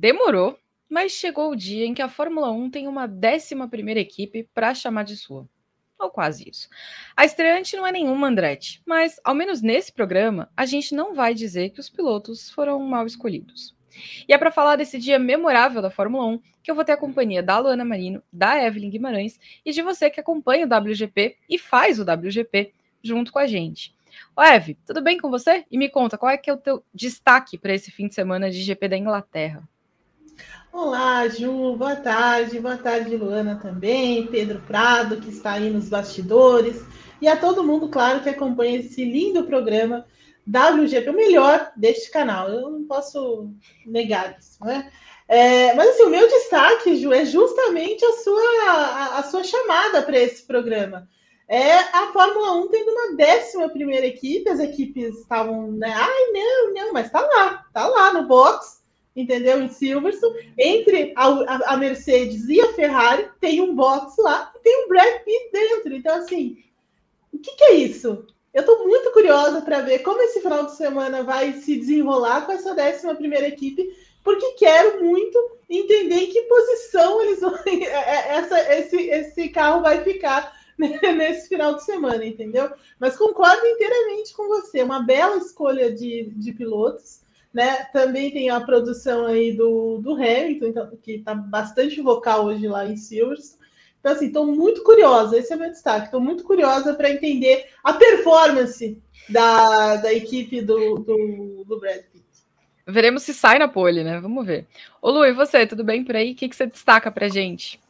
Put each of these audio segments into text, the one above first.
Demorou, mas chegou o dia em que a Fórmula 1 tem uma 11 equipe para chamar de sua. Ou quase isso. A estreante não é nenhuma Andretti, mas, ao menos nesse programa, a gente não vai dizer que os pilotos foram mal escolhidos. E é para falar desse dia memorável da Fórmula 1 que eu vou ter a companhia da Luana Marino, da Evelyn Guimarães e de você que acompanha o WGP e faz o WGP junto com a gente. Ô, Eve, tudo bem com você? E me conta, qual é que é o teu destaque para esse fim de semana de GP da Inglaterra? Olá, Ju, boa tarde, boa tarde, Luana também, Pedro Prado, que está aí nos bastidores, e a todo mundo, claro, que acompanha esse lindo programa WGP, o melhor deste canal. Eu não posso negar isso, né? É, mas assim, o meu destaque, Ju, é justamente a sua, a, a sua chamada para esse programa. É a Fórmula 1 tendo uma décima primeira equipe, as equipes estavam, né? Ai, não, não, mas tá lá, tá lá no box, entendeu? Em Silverstone, entre a, a, a Mercedes e a Ferrari, tem um box lá e tem um Brad Pitt dentro. Então, assim, o que, que é isso? Eu estou muito curiosa para ver como esse final de semana vai se desenrolar com essa 11 primeira equipe, porque quero muito entender em que posição eles vão, é, é, essa, esse, esse carro vai ficar nesse final de semana, entendeu? Mas concordo inteiramente com você, uma bela escolha de, de pilotos. Né? Também tem a produção aí do, do Hamilton, então, que está bastante vocal hoje lá em Silverstone. Então, assim, estou muito curiosa, esse é o meu destaque, estou muito curiosa para entender a performance da, da equipe do, do, do Brad Pitt. Veremos se sai na pole, né? Vamos ver. Ô Lu, e você, tudo bem por aí? O que, que você destaca pra gente?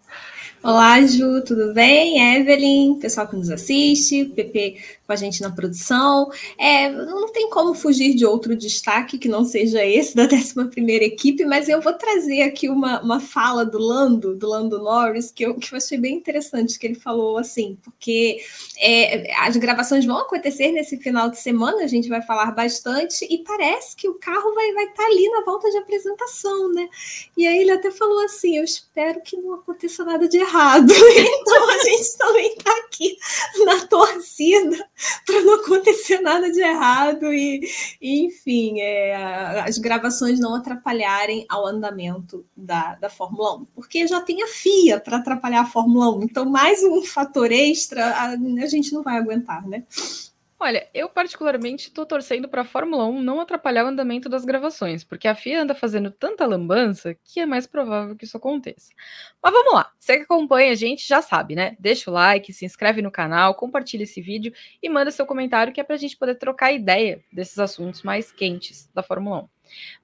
Olá, Ju, tudo bem? Evelyn, pessoal que nos assiste, PP com a gente na produção. É, não tem como fugir de outro destaque que não seja esse da 11 equipe, mas eu vou trazer aqui uma, uma fala do Lando, do Lando Norris, que eu, que eu achei bem interessante, que ele falou assim, porque é, as gravações vão acontecer nesse final de semana, a gente vai falar bastante, e parece que o carro vai estar vai tá ali na volta de apresentação, né? E aí ele até falou assim: eu espero que não aconteça nada de errado. Então a gente também está aqui na torcida para não acontecer nada de errado e, enfim, é, as gravações não atrapalharem ao andamento da, da Fórmula 1, porque já tem a FIA para atrapalhar a Fórmula 1, então mais um fator extra a, a gente não vai aguentar, né? Olha, eu particularmente estou torcendo para a Fórmula 1 não atrapalhar o andamento das gravações, porque a FIA anda fazendo tanta lambança que é mais provável que isso aconteça. Mas vamos lá, você que acompanha a gente já sabe, né? Deixa o like, se inscreve no canal, compartilha esse vídeo e manda seu comentário que é para a gente poder trocar ideia desses assuntos mais quentes da Fórmula 1.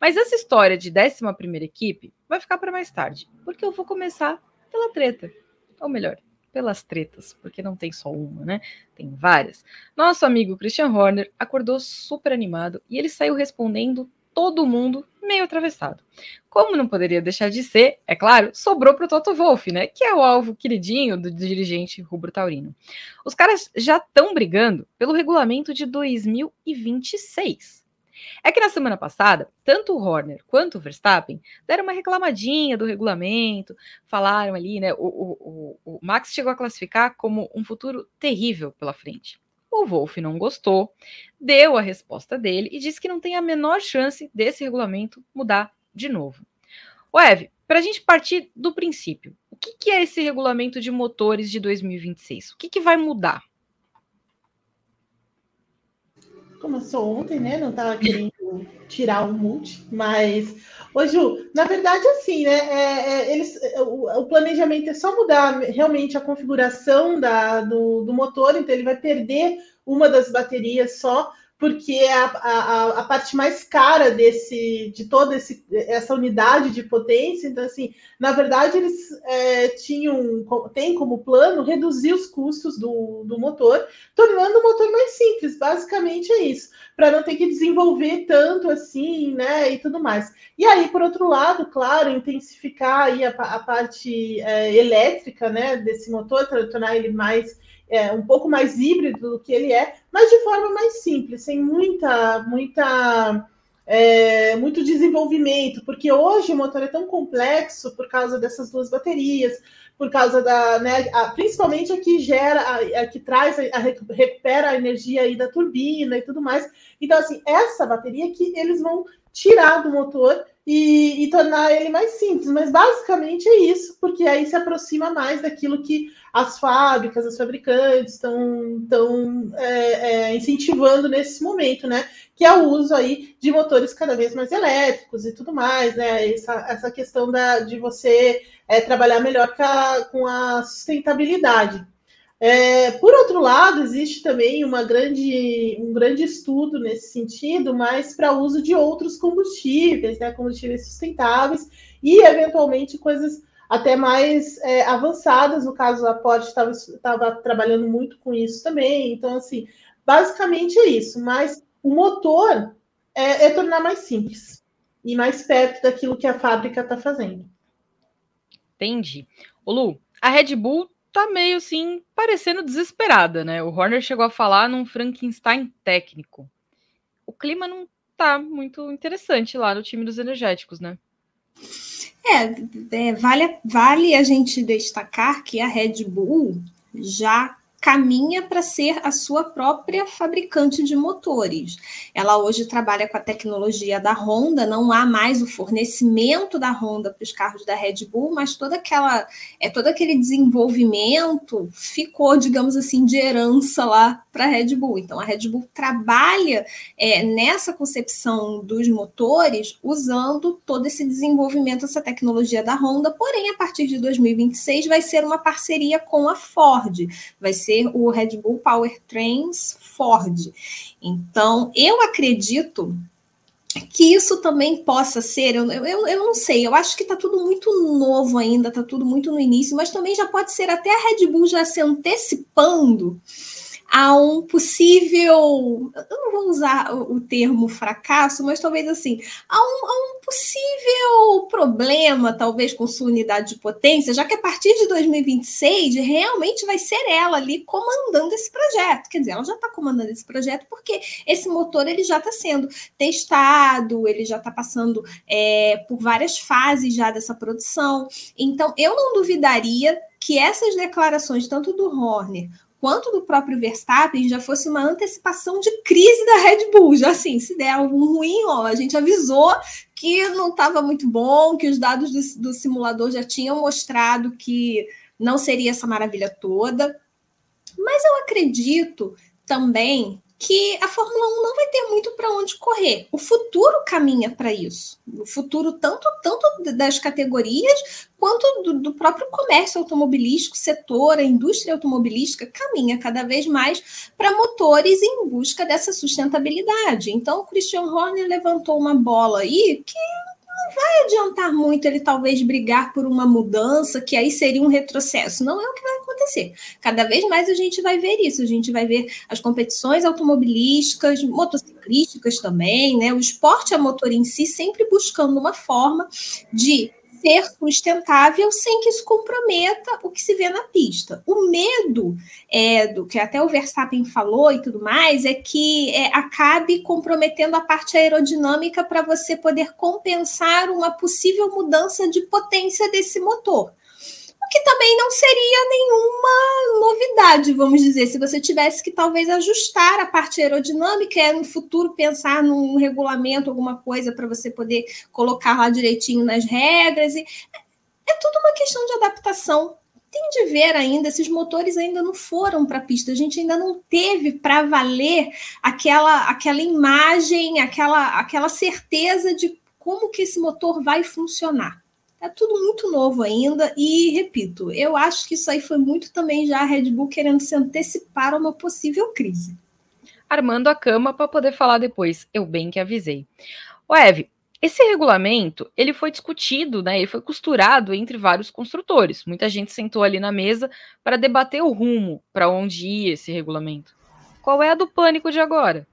Mas essa história de 11 equipe vai ficar para mais tarde, porque eu vou começar pela treta, ou melhor, pelas tretas, porque não tem só uma, né? Tem várias. Nosso amigo Christian Horner acordou super animado e ele saiu respondendo todo mundo meio atravessado. Como não poderia deixar de ser, é claro, sobrou para o Toto Wolff, né? Que é o alvo queridinho do dirigente rubro taurino. Os caras já estão brigando pelo regulamento de 2026. É que na semana passada, tanto o Horner quanto o Verstappen deram uma reclamadinha do regulamento, falaram ali, né? O, o, o, o Max chegou a classificar como um futuro terrível pela frente. O Wolff não gostou, deu a resposta dele e disse que não tem a menor chance desse regulamento mudar de novo. O Ev, para a gente partir do princípio, o que, que, é esse regulamento de motores de 2026? O que, que vai mudar? Começou ontem, né? Não estava querendo tirar o multi, mas. Ô, Ju, na verdade, assim, né? É, é, eles, o, o, planejamento é só mudar realmente a configuração da, do, do motor, então ele vai perder uma das baterias só porque é a, a, a, parte mais cara desse, de toda esse, essa unidade de potência. Então, assim, na verdade, eles é, tinham, tem como plano reduzir os custos do, do motor, tornando o motor mais simples. Basicamente é isso, para não ter que desenvolver tanto assim, né, e tudo mais. E aí, por outro lado, claro, intensificar aí a, a parte é, elétrica, né, desse motor, tornar ele mais é, um pouco mais híbrido do que ele é, mas de forma mais simples, sem muita, muita, é, muito desenvolvimento, porque hoje o motor é tão complexo por causa dessas duas baterias, por causa da, né, a, principalmente a que gera, a, a que traz, a, recupera a energia aí da turbina e tudo mais. Então, assim, essa bateria que eles vão tirar do motor e, e, tornar ele mais simples. Mas basicamente é isso, porque aí se aproxima mais daquilo que as fábricas, os fabricantes estão é, é, incentivando nesse momento, né? Que é o uso aí de motores cada vez mais elétricos e tudo mais, né? Essa, essa questão da, de você é, trabalhar melhor com a, com a sustentabilidade. É, por outro lado, existe também uma grande, um grande estudo nesse sentido, mas para uso de outros combustíveis, né, combustíveis sustentáveis e, eventualmente, coisas até mais é, avançadas. No caso, a Porsche estava trabalhando muito com isso também. Então, assim, basicamente é isso. Mas o motor é, é tornar mais simples e mais perto daquilo que a fábrica está fazendo. Entendi. O Lu, a Red Bull tá meio assim, parecendo desesperada, né? O Horner chegou a falar num Frankenstein técnico. O clima não tá muito interessante lá no time dos energéticos, né? É, é vale, vale a gente destacar que a Red Bull já caminha para ser a sua própria fabricante de motores. Ela hoje trabalha com a tecnologia da Honda, não há mais o fornecimento da Honda para os carros da Red Bull, mas toda aquela é todo aquele desenvolvimento ficou, digamos assim, de herança lá para a Red Bull. Então a Red Bull trabalha é, nessa concepção dos motores usando todo esse desenvolvimento, essa tecnologia da Honda, porém a partir de 2026 vai ser uma parceria com a Ford, vai ser ser o Red Bull Powertrains Ford. Então, eu acredito que isso também possa ser, eu, eu, eu não sei, eu acho que está tudo muito novo ainda, está tudo muito no início, mas também já pode ser até a Red Bull já se antecipando a um possível, eu não vou usar o, termo fracasso, mas talvez assim, a um, a um, possível problema, talvez com sua unidade de potência, já que a partir de 2026 realmente vai ser ela ali comandando esse projeto. Quer dizer, ela já está comandando esse projeto porque esse motor ele já está sendo testado, ele já está passando é, por várias fases já dessa produção. Então, eu não duvidaria que essas declarações, tanto do Horner quanto do próprio Verstappen já fosse uma antecipação de crise da Red Bull. Já assim, se der algum ruim, ó, a gente avisou que não estava muito bom, que os dados do, do simulador já tinham mostrado que não seria essa maravilha toda. Mas eu acredito também que a Fórmula 1 não vai ter muito para onde correr. O futuro caminha para isso. O futuro tanto, tanto das categorias quanto do, do, próprio comércio automobilístico, setor, a indústria automobilística caminha cada vez mais para motores em busca dessa sustentabilidade. Então, o Christian Horner levantou uma bola aí que não vai adiantar muito ele talvez brigar por uma mudança, que aí seria um retrocesso. Não é o que vai acontecer. Cada vez mais a gente vai ver isso. A gente vai ver as competições automobilísticas, motociclísticas também, né? O esporte a motor em si sempre buscando uma forma de ser sustentável sem que isso comprometa o que se vê na pista. O medo é, do que até o Verstappen falou e tudo mais é que é, acabe comprometendo a parte aerodinâmica para você poder compensar uma possível mudança de potência desse motor que também não seria nenhuma novidade, vamos dizer, se você tivesse que talvez ajustar a parte aerodinâmica, é no futuro pensar num regulamento, alguma coisa para você poder colocar lá direitinho nas regras. E é tudo uma questão de adaptação. Tem de ver ainda, esses motores ainda não foram para a pista, a gente ainda não teve para valer aquela, aquela imagem, aquela, aquela certeza de como que esse motor vai funcionar. É tudo muito novo ainda e, repito, eu acho que isso aí foi muito também já a Red Bull querendo se antecipar a uma possível crise. Armando a cama para poder falar depois, eu bem que avisei. O Eve, esse regulamento, ele foi discutido, né, ele foi costurado entre vários construtores. Muita gente sentou ali na mesa para debater o rumo para onde ia esse regulamento. Qual é a do pânico de agora?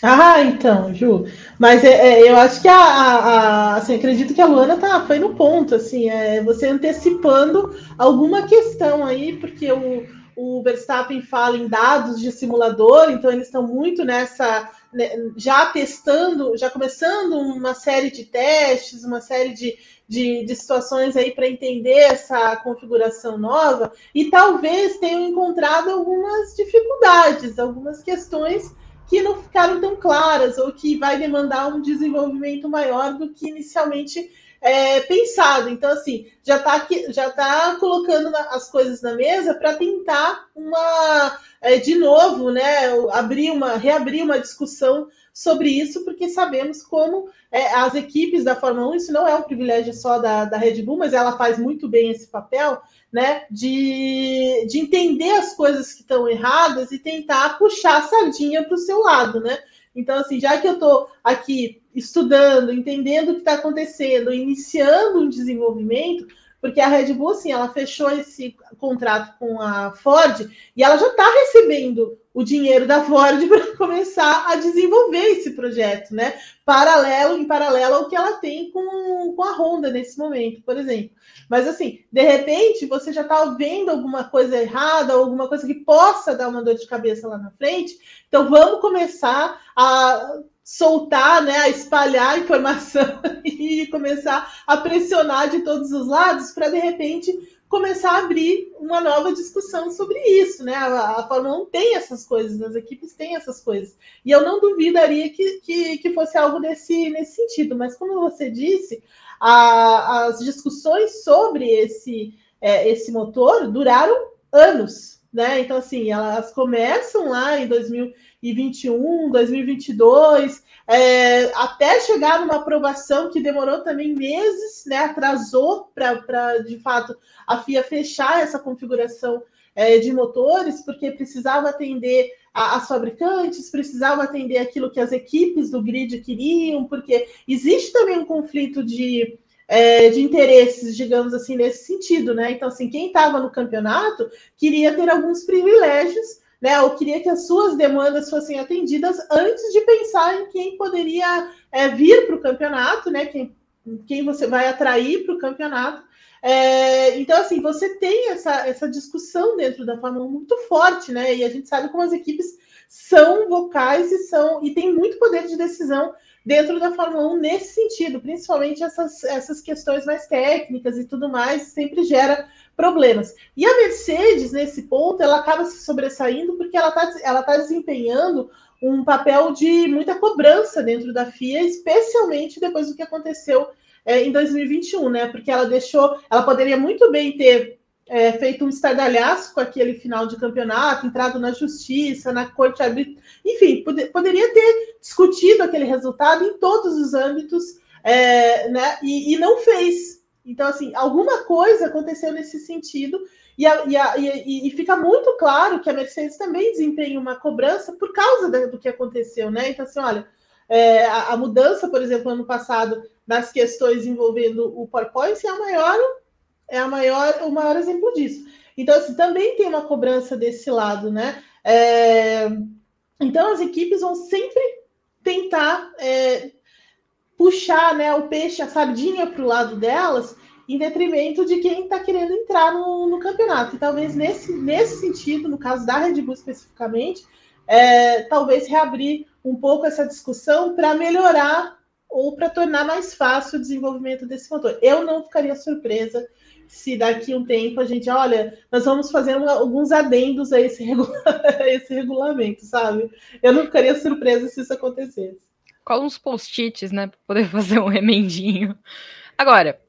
Ah, então, Ju. Mas é, é, eu acho que a, a, a, assim, acredito que a Luana tá, foi no ponto, assim, é, você antecipando alguma questão aí, porque o, o Verstappen fala em dados de simulador, então eles estão muito nessa, né, já testando, já começando uma série de testes, uma série de, de, de situações aí para entender essa configuração nova, e talvez tenham encontrado algumas dificuldades, algumas questões que não ficaram tão claras ou que vai demandar um desenvolvimento maior do que inicialmente é, pensado. Então, assim, já está já tá colocando as coisas na mesa para tentar uma, é, de novo, né, abrir uma, reabrir uma discussão sobre isso, porque sabemos como é, as equipes da Fórmula 1, isso não é um privilégio só da, da Red Bull, mas ela faz muito bem esse papel, né, de, de entender as coisas que estão erradas e tentar puxar a sardinha para o seu lado, né? Então, assim, já que eu estou aqui estudando, entendendo o que está acontecendo, iniciando um desenvolvimento, porque a Red Bull, assim, ela fechou esse contrato com a Ford e ela já está recebendo o dinheiro da Ford para começar a desenvolver esse projeto, né? Paralelo, em paralelo ao que ela tem com, com a Honda nesse momento, por exemplo. Mas assim, de repente, você já está vendo alguma coisa errada, alguma coisa que possa dar uma dor de cabeça lá na frente. Então vamos começar a soltar, né, a espalhar a informação e começar a pressionar de todos os lados para de repente começar a abrir uma nova discussão sobre isso, né? A, a Fórmula 1 tem essas coisas, as equipes têm essas coisas. E eu não duvidaria que, que, que fosse algo desse, nesse sentido, mas como você disse, a, as discussões sobre esse, é, esse motor duraram anos, né? Então, assim, elas começam lá em 2021, 2022, é, até chegar numa aprovação que demorou também meses, né? Atrasou para, de fato, a FIA fechar essa configuração é, de motores, porque precisava atender a, as fabricantes, precisava atender aquilo que as equipes do grid queriam, porque existe também um conflito de é, de interesses, digamos assim, nesse sentido, né? Então, assim, quem estava no campeonato queria ter alguns privilégios, né? Ou queria que as suas demandas fossem atendidas antes de pensar em quem poderia é, vir para o campeonato, né? Quem, quem você vai atrair para o campeonato. É, então, assim, você tem essa, essa discussão dentro da Fórmula 1 muito forte, né? E a gente sabe como as equipes são vocais e são e tem muito poder de decisão dentro da Fórmula 1 nesse sentido, principalmente essas, essas questões mais técnicas e tudo mais, sempre gera problemas. E a Mercedes, nesse ponto, ela acaba se sobressaindo porque ela está ela tá desempenhando um papel de muita cobrança dentro da FIA, especialmente depois do que aconteceu é, em 2021, né? Porque ela deixou, ela poderia muito bem ter é, feito um estardalhaço com aquele final de campeonato, entrado na justiça, na corte arbitral, enfim, pod poderia ter discutido aquele resultado em todos os âmbitos, é, né? E, e, não fez. Então, assim, alguma coisa aconteceu nesse sentido, e, a, e, a, e, e, fica muito claro que a Mercedes também desempenha uma cobrança por causa do que aconteceu, né? Então, assim, olha, é, a, a, mudança, por exemplo, ano passado, nas questões envolvendo o PowerPoint é a maior é a maior, o maior exemplo disso. Então, assim, também tem uma cobrança desse lado, né? É, então, as equipes vão sempre tentar é, puxar né, o peixe, a sardinha para o lado delas, em detrimento de quem está querendo entrar no, no, campeonato. E talvez nesse, nesse sentido, no caso da Red Bull especificamente, é, talvez reabrir um pouco essa discussão para melhorar ou para tornar mais fácil o desenvolvimento desse motor. Eu não ficaria surpresa se daqui a um tempo a gente, olha, nós vamos fazer uma, alguns adendos a esse, regula a esse regulamento, sabe? Eu não ficaria surpresa se isso acontecesse. Cola uns post-its, né, para poder fazer um remendinho. Agora,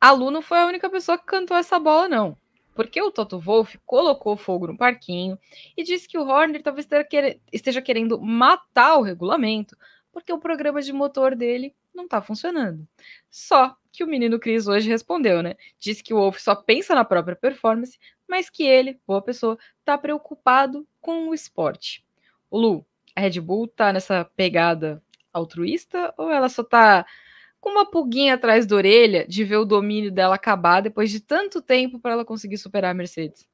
a Lu não foi a única pessoa que cantou essa bola, não. Porque o Toto Wolff colocou fogo no parquinho e disse que o Horner talvez esteja querendo matar o regulamento, porque o programa de motor dele não está funcionando. Só que o menino Cris hoje respondeu, né? Disse que o Wolf só pensa na própria performance, mas que ele, boa pessoa, está preocupado com o esporte. O Lu, a Red Bull tá nessa pegada altruísta ou ela só tá com uma pulguinha atrás da orelha de ver o domínio dela acabar depois de tanto tempo para ela conseguir superar a Mercedes?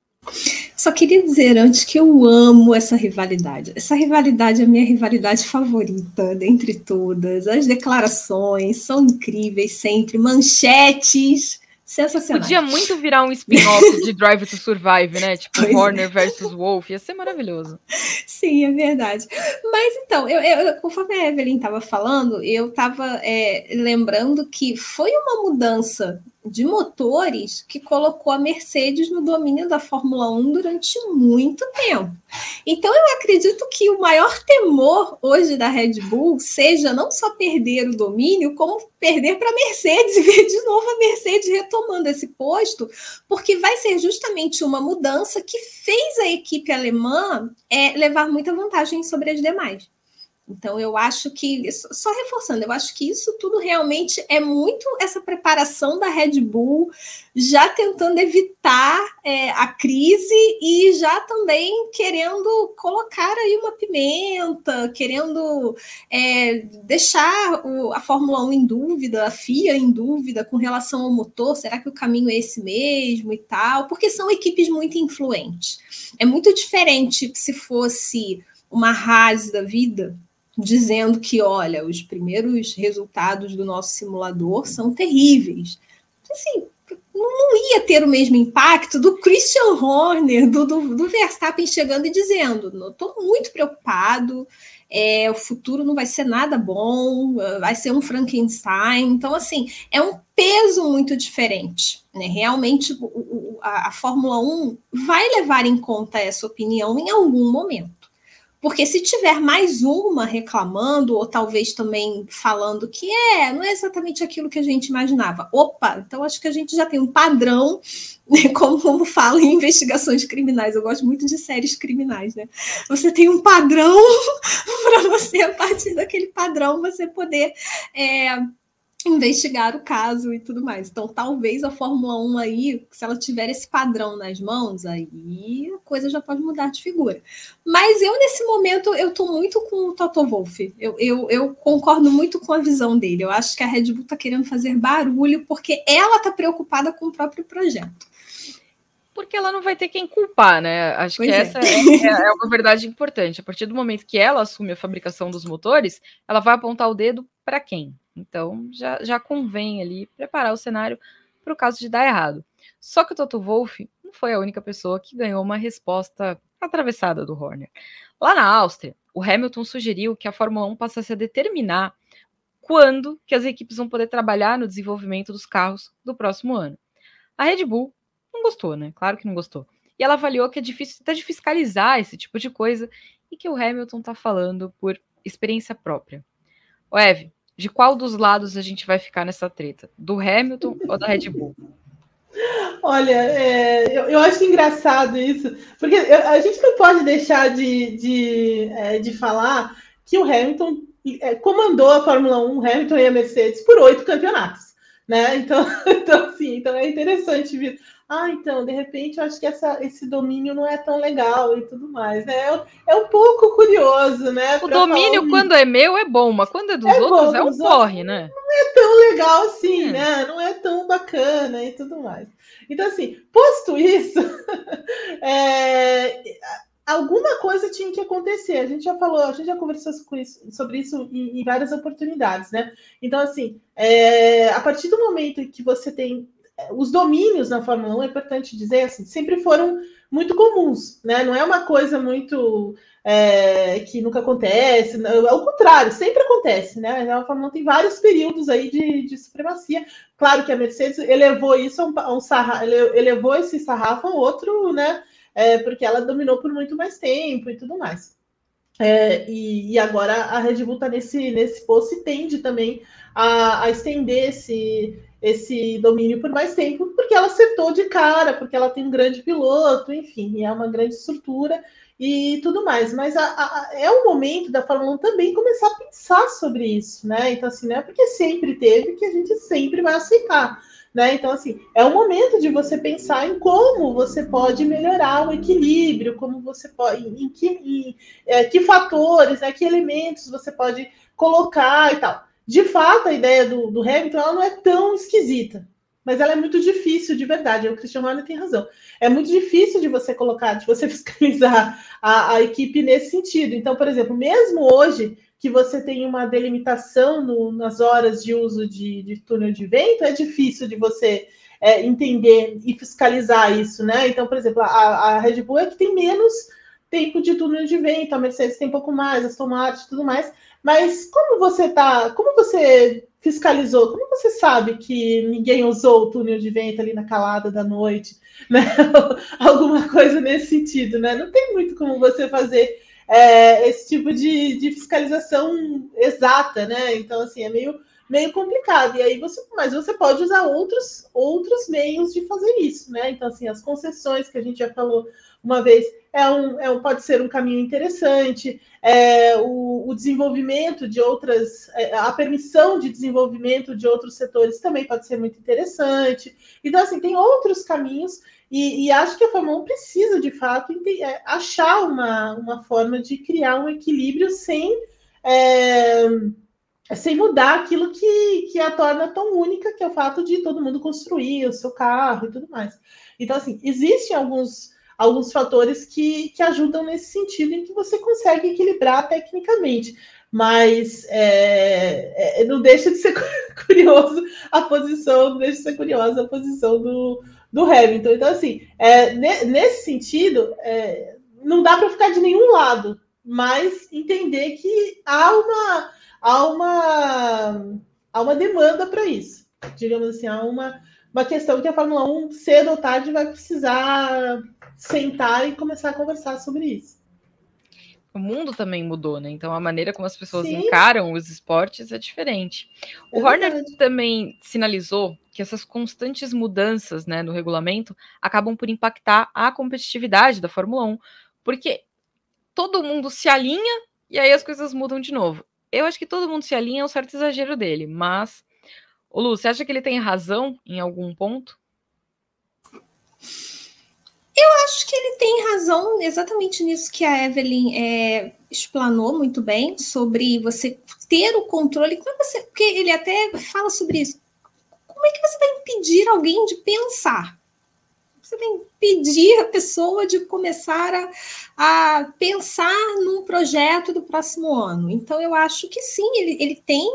Só queria dizer antes que eu amo essa rivalidade. Essa rivalidade é a minha rivalidade favorita dentre todas. As declarações são incríveis sempre, manchetes sensacionais. Podia muito virar um spin-off de Drive to Survive, né? Tipo pois Horner é. versus Wolf, ia ser maravilhoso. Sim, é verdade. Mas então, eu, eu conforme a Evelyn estava falando, eu estava é, lembrando que foi uma mudança de motores que colocou a Mercedes no domínio da Fórmula 1 durante muito tempo. Então, eu acredito que o maior temor hoje da Red Bull seja não só perder o domínio, como perder para a Mercedes e ver de novo a Mercedes retomando esse posto, porque vai ser justamente uma mudança que fez a equipe alemã é, levar muita vantagem sobre as demais. Então, eu acho que, só reforçando, eu acho que isso tudo realmente é muito essa preparação da Red Bull, já tentando evitar é, a crise e já também querendo colocar aí uma pimenta, querendo é, deixar o, a Fórmula 1 em dúvida, a FIA em dúvida com relação ao motor, será que o caminho é esse mesmo e tal? Porque são equipes muito influentes. É muito diferente se fosse uma Haas da vida dizendo que, olha, os primeiros resultados do nosso simulador são terríveis. Assim, não ia ter o mesmo impacto do Christian Horner, do, do, do Verstappen chegando e dizendo: estou muito preocupado, é, o futuro não vai ser nada bom, vai ser um Frankenstein. Então, assim, é um peso muito diferente. Né? Realmente, o, o, a, a Fórmula 1 vai levar em conta essa opinião em algum momento. Porque se tiver mais uma reclamando, ou talvez também falando que é, não é exatamente aquilo que a gente imaginava. Opa, então acho que a gente já tem um padrão, né, como, como fala em investigações criminais. Eu gosto muito de séries criminais, né? Você tem um padrão para você, a partir daquele padrão, você poder. É, investigar o caso e tudo mais. Então, talvez a Fórmula 1 aí, se ela tiver esse padrão nas mãos, aí a coisa já pode mudar de figura. Mas eu, nesse momento, eu tô muito com o Toto Wolff. Eu, eu, eu concordo muito com a visão dele. Eu acho que a Red Bull tá querendo fazer barulho porque ela tá preocupada com o próprio projeto. Porque ela não vai ter quem culpar, né? Acho pois que é. essa é, é uma verdade importante. A partir do momento que ela assume a fabricação dos motores, ela vai apontar o dedo para quem? Então já, já convém ali preparar o cenário para o caso de dar errado. Só que o Toto Wolff não foi a única pessoa que ganhou uma resposta atravessada do Horner. Lá na Áustria, o Hamilton sugeriu que a Fórmula 1 passasse a determinar quando que as equipes vão poder trabalhar no desenvolvimento dos carros do próximo ano. A Red Bull não gostou, né? Claro que não gostou. E ela avaliou que é difícil até de fiscalizar esse tipo de coisa e que o Hamilton está falando por experiência própria. O Ev, de qual dos lados a gente vai ficar nessa treta? Do Hamilton ou da Red Bull? Olha, é, eu, eu, acho engraçado isso, porque a gente não pode deixar de, de, é, de falar que o Hamilton é, comandou a Fórmula 1, Hamilton e a Mercedes, por oito campeonatos. Né? Então, então, assim, então é interessante ver ah, então, de repente, eu acho que essa, esse domínio não é tão legal e tudo mais, né? É, é um pouco curioso, né? O domínio, quando é meu, é bom, mas quando é dos é outros, bom, é um porre, né? Não é tão legal assim, é. né? Não é tão bacana e tudo mais. Então, assim, posto isso, é, alguma coisa tinha que acontecer. A gente já falou, a gente já conversou sobre isso em, em várias oportunidades, né? Então, assim, é, a partir do momento que você tem os domínios na Fórmula 1, é importante dizer, assim, sempre foram muito comuns, né? Não é uma coisa muito é, que nunca acontece, ao contrário, sempre acontece, né? A Fórmula 1 tem vários períodos aí de, de supremacia. Claro que a Mercedes elevou isso a um, a um elevou esse sarrafo a outro, né? É, porque ela dominou por muito mais tempo e tudo mais. É, e, e, agora a Red Bull está nesse, nesse posto e tende também a, a estender esse, esse domínio por mais tempo, porque ela acertou de cara, porque ela tem um grande piloto, enfim, é uma grande estrutura e tudo mais. Mas a, a, é o momento da Fórmula 1 também começar a pensar sobre isso, né? Então, assim, não é porque sempre teve que a gente sempre vai aceitar. Né? Então, assim, é o momento de você pensar em como você pode melhorar o equilíbrio, como você pode, em que, em, é, que fatores, né, que elementos você pode colocar e tal de fato, a ideia do, do Hamilton ela não é tão esquisita, mas ela é muito difícil de verdade. O Christian Horner tem razão. É muito difícil de você colocar, de você fiscalizar a, a equipe nesse sentido. Então, por exemplo, mesmo hoje que você tem uma delimitação no, nas horas de uso de, de, túnel de vento, é difícil de você é, entender e fiscalizar isso, né? Então, por exemplo, a, a Red Bull é que tem menos tempo de túnel de vento, a Mercedes tem um pouco mais, as Martin e tudo mais, Mas como você tá, como você fiscalizou, como você sabe que ninguém usou o túnel de vento ali na calada da noite, né? Alguma coisa nesse sentido, né? Não tem muito como você fazer é, esse tipo de, de fiscalização exata, né? Então, assim, é meio meio complicado. E aí você, mas você pode usar outros outros meios de fazer isso, né? Então assim, as concessões que a gente já falou uma vez é um, é um pode ser um caminho interessante. É, o, o desenvolvimento de outras, é, a permissão de desenvolvimento de outros setores também pode ser muito interessante. Então assim, tem outros caminhos. E, e acho que a Fórmula 1 precisa, de fato, é, achar uma, uma forma de criar um equilíbrio sem é, sem mudar aquilo que, que a torna tão única, que é o fato de todo mundo construir o seu carro e tudo mais. Então, assim, existem alguns, alguns fatores que, que ajudam nesse sentido, em que você consegue equilibrar tecnicamente. Mas é, é, não deixa de ser curioso a posição, não deixa de ser curiosa a posição do, do Hamilton. Então, assim, é, nesse sentido, é, não dá para ficar de nenhum lado, mas entender que há uma há uma, há uma demanda para isso. Digamos assim, há uma, uma questão que a Fórmula 1, cedo ou tarde, vai precisar sentar e começar a conversar sobre isso. O mundo também mudou, né? Então a maneira como as pessoas Sim. encaram os esportes é diferente. O é Horner verdade. também sinalizou que essas constantes mudanças né, no regulamento acabam por impactar a competitividade da Fórmula 1, porque todo mundo se alinha e aí as coisas mudam de novo eu acho que todo mundo se alinha a um certo exagero dele, mas. Ô Lu, você acha que ele tem razão em algum ponto? Eu acho que ele tem razão exatamente nisso que a Evelyn é, explanou muito bem, sobre você ter o controle. Como é você, porque ele até fala sobre isso. Como é que você vai impedir alguém de pensar? Você tem que pedir a pessoa de começar a, a pensar num projeto do próximo ano. Então, eu acho que sim, ele, ele tem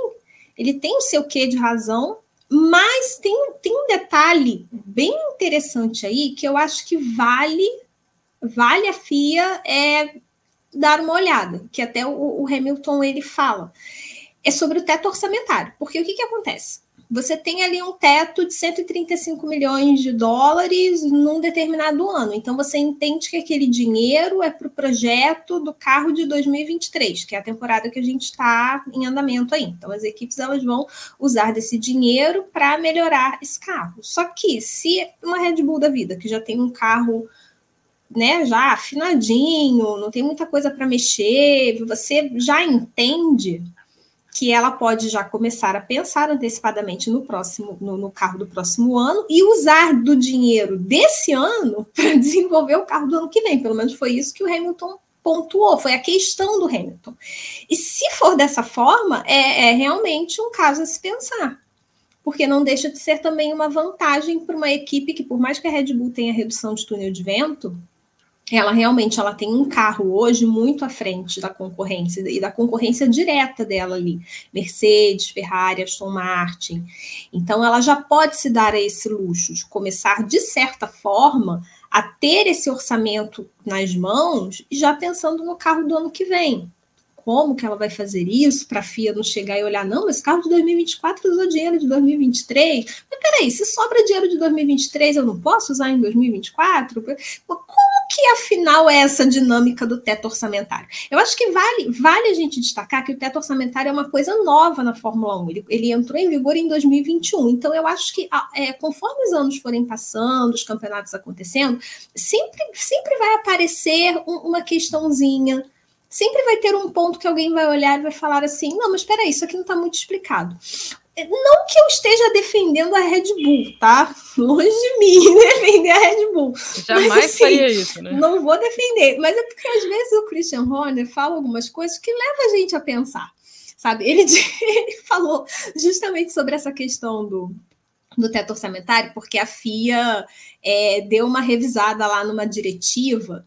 ele tem o seu quê de razão, mas tem, tem um detalhe bem interessante aí que eu acho que vale vale a FIA é, dar uma olhada, que até o, o Hamilton ele fala. É sobre o teto orçamentário. Porque o que, que acontece? Você tem ali um teto de 135 milhões de dólares num determinado ano. Então, você entende que aquele dinheiro é para o projeto do carro de 2023, que é a temporada que a gente está em andamento aí. Então, as equipes elas vão usar desse dinheiro para melhorar esse carro. Só que, se uma Red Bull da vida, que já tem um carro né, já afinadinho, não tem muita coisa para mexer, você já entende que ela pode já começar a pensar antecipadamente no próximo, no, no carro do próximo ano e usar do dinheiro desse ano para desenvolver o carro do ano que vem. Pelo menos foi isso que o Hamilton pontuou, foi a questão do Hamilton. E se for dessa forma, é, é realmente um caso a se pensar. Porque não deixa de ser também uma vantagem para uma equipe que, por mais que a Red Bull tenha redução de túnel de vento, ela realmente ela tem um carro hoje muito à frente da concorrência e da concorrência direta dela ali, Mercedes, Ferrari, Aston Martin. Então ela já pode se dar a esse luxo de começar de certa forma a ter esse orçamento nas mãos e já pensando no carro do ano que vem como que ela vai fazer isso para a FIA não chegar e olhar, não, esse carro de 2024 usou dinheiro de 2023. Mas peraí, se sobra dinheiro de 2023, eu não posso usar em 2024? Como que afinal é essa dinâmica do teto orçamentário? Eu acho que vale, vale a gente destacar que o teto orçamentário é uma coisa nova na Fórmula 1. Ele, ele entrou em vigor em 2021. Então, eu acho que é, conforme os anos forem passando, os campeonatos acontecendo, sempre, sempre vai aparecer um, uma questãozinha sempre vai ter um ponto que alguém vai olhar e vai falar assim: não, mas espera isso aqui não está muito explicado. Não que eu esteja defendendo a Red Bull, tá? Longe de mim defender a Red Bull. Jamais mas, assim, faria isso, né? Não vou defender. Mas é porque às vezes o Christian Horner fala algumas coisas que levam a gente a pensar. Sabe? Ele, ele falou justamente sobre essa questão do, do teto orçamentário, porque a FIA é, deu uma revisada lá numa diretiva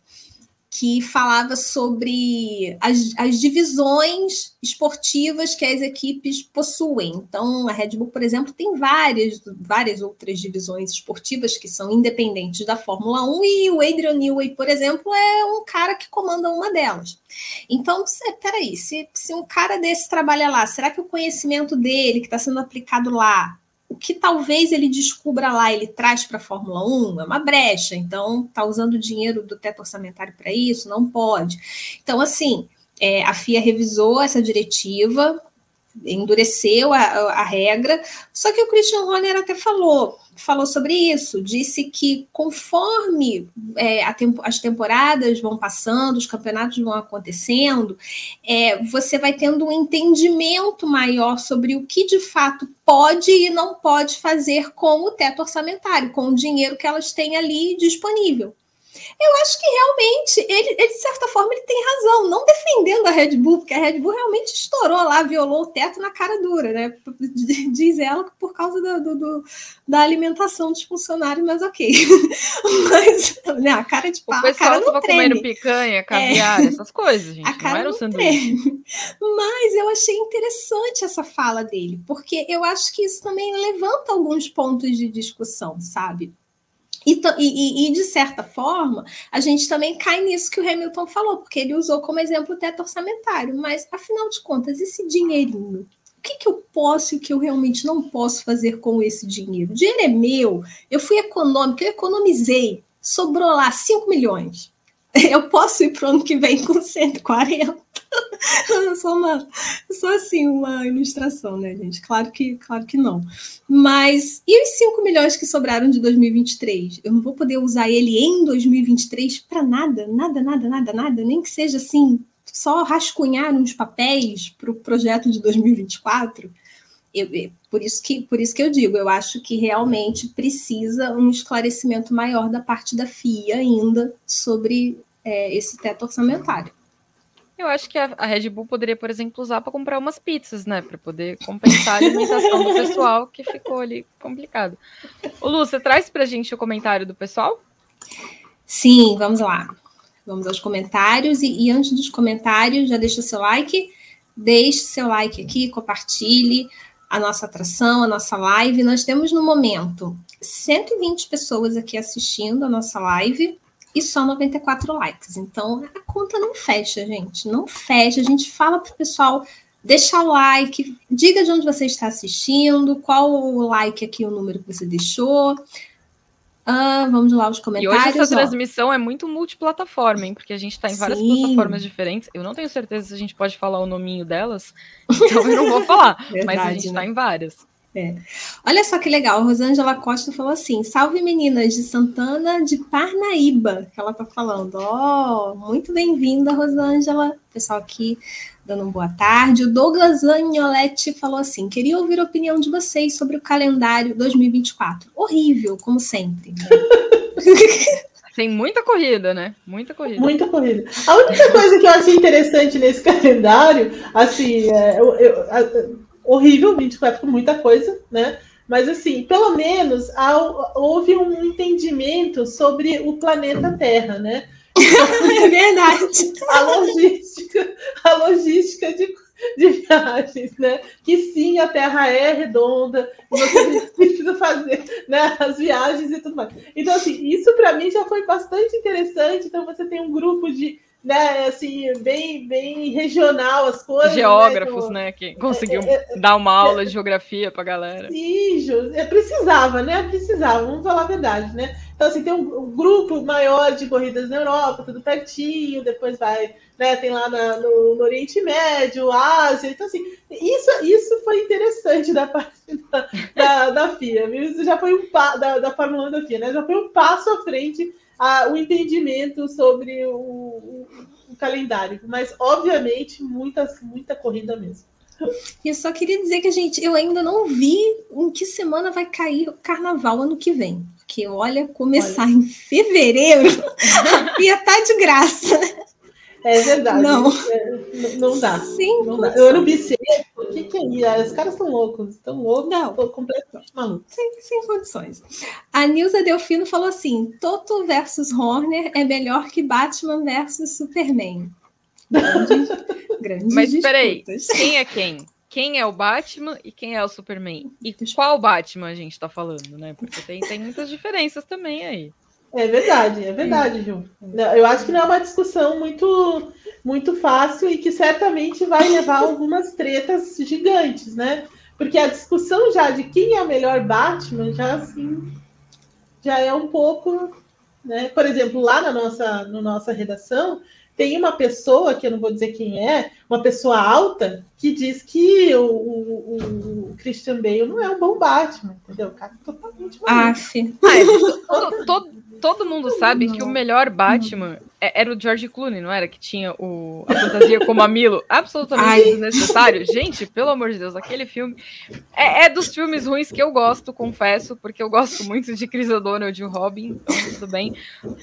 que falava sobre as, as, divisões esportivas que as equipes possuem. Então, a Red Bull, por exemplo, tem várias, várias outras divisões esportivas que são independentes da Fórmula 1, e o Adrian Newey, por exemplo, é um cara que comanda uma delas. Então, peraí, se, se um cara desse trabalha lá, será que o conhecimento dele, que está sendo aplicado lá, o que talvez ele descubra lá, ele traz para a Fórmula 1, é uma brecha. Então, está usando o dinheiro do teto orçamentário para isso? Não pode. Então, assim, é, a FIA revisou essa diretiva, endureceu a, a, regra, só que o Christian Horner até falou, falou sobre isso, disse que conforme é, tempo, as temporadas vão passando, os campeonatos vão acontecendo, é, você vai tendo um entendimento maior sobre o que de fato pode e não pode fazer com o teto orçamentário, com o dinheiro que elas têm ali disponível. Eu acho que realmente ele, ele, de certa forma, ele tem razão, não defendendo a Red Bull, porque a Red Bull realmente estourou lá, violou o teto na cara dura, né? Diz ela que por causa do, do, da alimentação dos funcionários, mas ok. mas né, a cara de pau, o a cara não treme. comendo picanha, caviar, é. essas coisas, gente. A cara não era um sanduíche. Mas eu achei interessante essa fala dele, porque eu acho que isso também levanta alguns pontos de discussão, sabe? E, e, e, de certa forma, a gente também cai nisso que o Hamilton falou, porque ele usou como exemplo o teto orçamentário. Mas, afinal de contas, esse dinheirinho, o que, que eu posso e o que eu realmente não posso fazer com esse dinheiro? O dinheiro é meu, eu fui econômica, eu economizei, sobrou lá 5 milhões. Eu posso ir para o ano que vem com 140? só uma, só assim uma ilustração, né, gente? Claro que, claro que não. Mas e os 5 milhões que sobraram de 2023? Eu não vou poder usar ele em 2023 para nada, nada, nada, nada, nada, nem que seja assim, só rascunhar uns papéis para o projeto de 2024. Eu, por, isso que, por isso que eu digo, eu acho que realmente precisa um esclarecimento maior da parte da FIA ainda sobre é, esse teto orçamentário. Eu acho que a, a Red Bull poderia, por exemplo, usar para comprar umas pizzas, né? Para poder compensar a alimentação do pessoal que ficou ali complicado. O Lu, você traz para a gente o comentário do pessoal? Sim, vamos lá. Vamos aos comentários. E, e antes dos comentários, já deixa seu like. Deixe seu like aqui, compartilhe a nossa atração, a nossa live. Nós temos no momento 120 pessoas aqui assistindo a nossa live e só 94 likes. Então a conta não fecha, gente. Não fecha. A gente fala para o pessoal deixar o like, diga de onde você está assistindo, qual o like aqui, o número que você deixou. Ah, vamos lá, os comentários. E hoje essa transmissão é muito multiplataforma, hein? Porque a gente está em várias Sim. plataformas diferentes. Eu não tenho certeza se a gente pode falar o nominho delas, então eu não vou falar. Verdade, mas a gente está né? em várias. É. Olha só que legal, a Rosângela Costa falou assim: salve meninas de Santana de Parnaíba, que ela tá falando. Ó, oh, muito bem-vinda, Rosângela. Pessoal aqui dando uma boa tarde. O Douglas Agnoletti falou assim: queria ouvir a opinião de vocês sobre o calendário 2024. Horrível, como sempre. Né? Tem muita corrida, né? Muita corrida. Muita corrida. A única coisa que eu achei interessante nesse calendário, assim, é, eu, eu, horrível, 24 com muita coisa, né? Mas assim, pelo menos houve um entendimento sobre o planeta Terra, né? é verdade. A logística, a logística de, de viagens, né? Que sim, a Terra é redonda, você precisa fazer né, as viagens e tudo mais. Então, assim, isso para mim já foi bastante interessante. Então, você tem um grupo de né, assim, bem, bem regional as coisas. Né, Geógrafos, né, que conseguiu é, é, dar uma aula é, de geografia pra galera. Sim, é, precisava, né, precisava, vamos falar a verdade, né. Então, assim, tem um, um, grupo maior de corridas na Europa, tudo pertinho, depois vai, né, tem lá na, no, no, Oriente Médio, Ásia, então, assim, isso, isso foi interessante da parte da, da, da FIA, viu? Isso já foi um, da, da Fórmula 1 da FIA, né, já foi um passo à frente a, o entendimento sobre o, o, o, calendário. Mas, obviamente, muita, muita corrida mesmo. E eu só queria dizer que, gente, eu ainda não vi em que semana vai cair o carnaval ano que vem. Porque, olha, começar olha. em fevereiro ia estar tá de graça. É verdade. Não, é, não dá. Sim, não dá. Eu ano bissexto, o que, que é e os caras estão loucos, estão loucos, não, completamente maluco. Sem, sem condições. A Nilza Delfino falou assim: Toto versus Horner é melhor que Batman versus Superman. Grandes, grandes Mas peraí, quem é quem? Quem é o Batman e quem é o Superman? E qual Batman a gente tá falando, né? Porque tem, tem muitas diferenças também aí. É verdade, é verdade, Ju. Eu acho que não é uma discussão muito, muito fácil e que certamente vai levar algumas tretas gigantes, né? Porque a discussão já de quem é o melhor Batman já assim já é um pouco, né? Por exemplo, lá na nossa, na nossa redação tem uma pessoa, que eu não vou dizer quem é, uma pessoa alta, que diz que o, o, o Christian Bale não é um bom Batman, entendeu? O cara é totalmente maluco. Ah, é, todo, todo, todo, mundo sabe que o melhor Batman é, era o George Clooney, não era? Que tinha o, a fantasia com mamilo absolutamente Ai. desnecessário. Gente, pelo amor de Deus, aquele filme é, é, dos filmes ruins que eu gosto, confesso, porque eu gosto muito de Chris O'Donnell e o Robin, então tudo bem.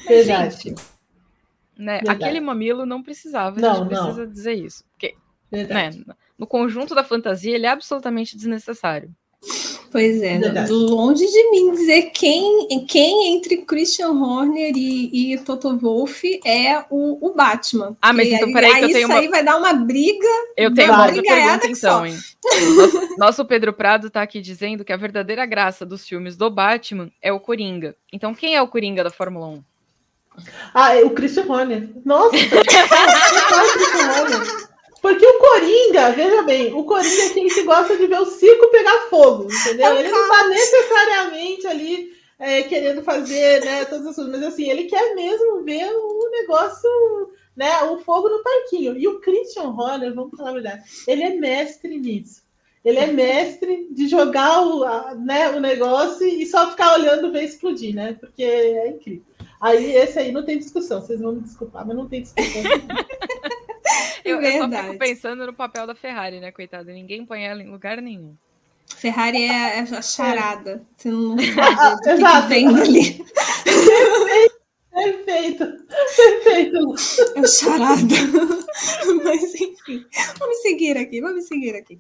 Verdade. Gente, né? Aquele mamilo não precisava, a gente precisa não. dizer isso. Porque, né, no conjunto da fantasia, ele é absolutamente desnecessário. Pois é, Verdade. longe de mim dizer quem, quem entre Christian Horner e, e Toto Wolff é o, o Batman. Ah, mas então peraí que eu tenho isso uma... aí vai dar uma briga. Eu tenho uma outra pergunta então, hein? Nosso, nosso Pedro Prado tá aqui dizendo que a verdadeira graça dos filmes do Batman é o Coringa. Então quem é o Coringa da Fórmula 1? Ah, é o Christian Horner. Nossa! Porque o Coringa, veja bem, o Coringa é quem se gosta de ver o circo pegar fogo, entendeu? Ele não está necessariamente ali é, querendo fazer né, todas as coisas, mas assim, ele quer mesmo ver o negócio, né, o fogo no parquinho. E o Christian Horner, vamos falar a verdade, ele é mestre nisso. Ele é mestre de jogar o, a, né, o negócio e só ficar olhando ver explodir, né? Porque é incrível. Aí esse aí não tem discussão, vocês vão me desculpar, mas não tem discussão. eu, eu, só fico pensando no papel da Ferrari, né, coitada? Ninguém põe ela em lugar nenhum. Ferrari é a charada. Você não sabe o que, que vem ali. Perfeito, perfeito. É charada. Mas enfim, vamos seguir aqui, vamos seguir aqui.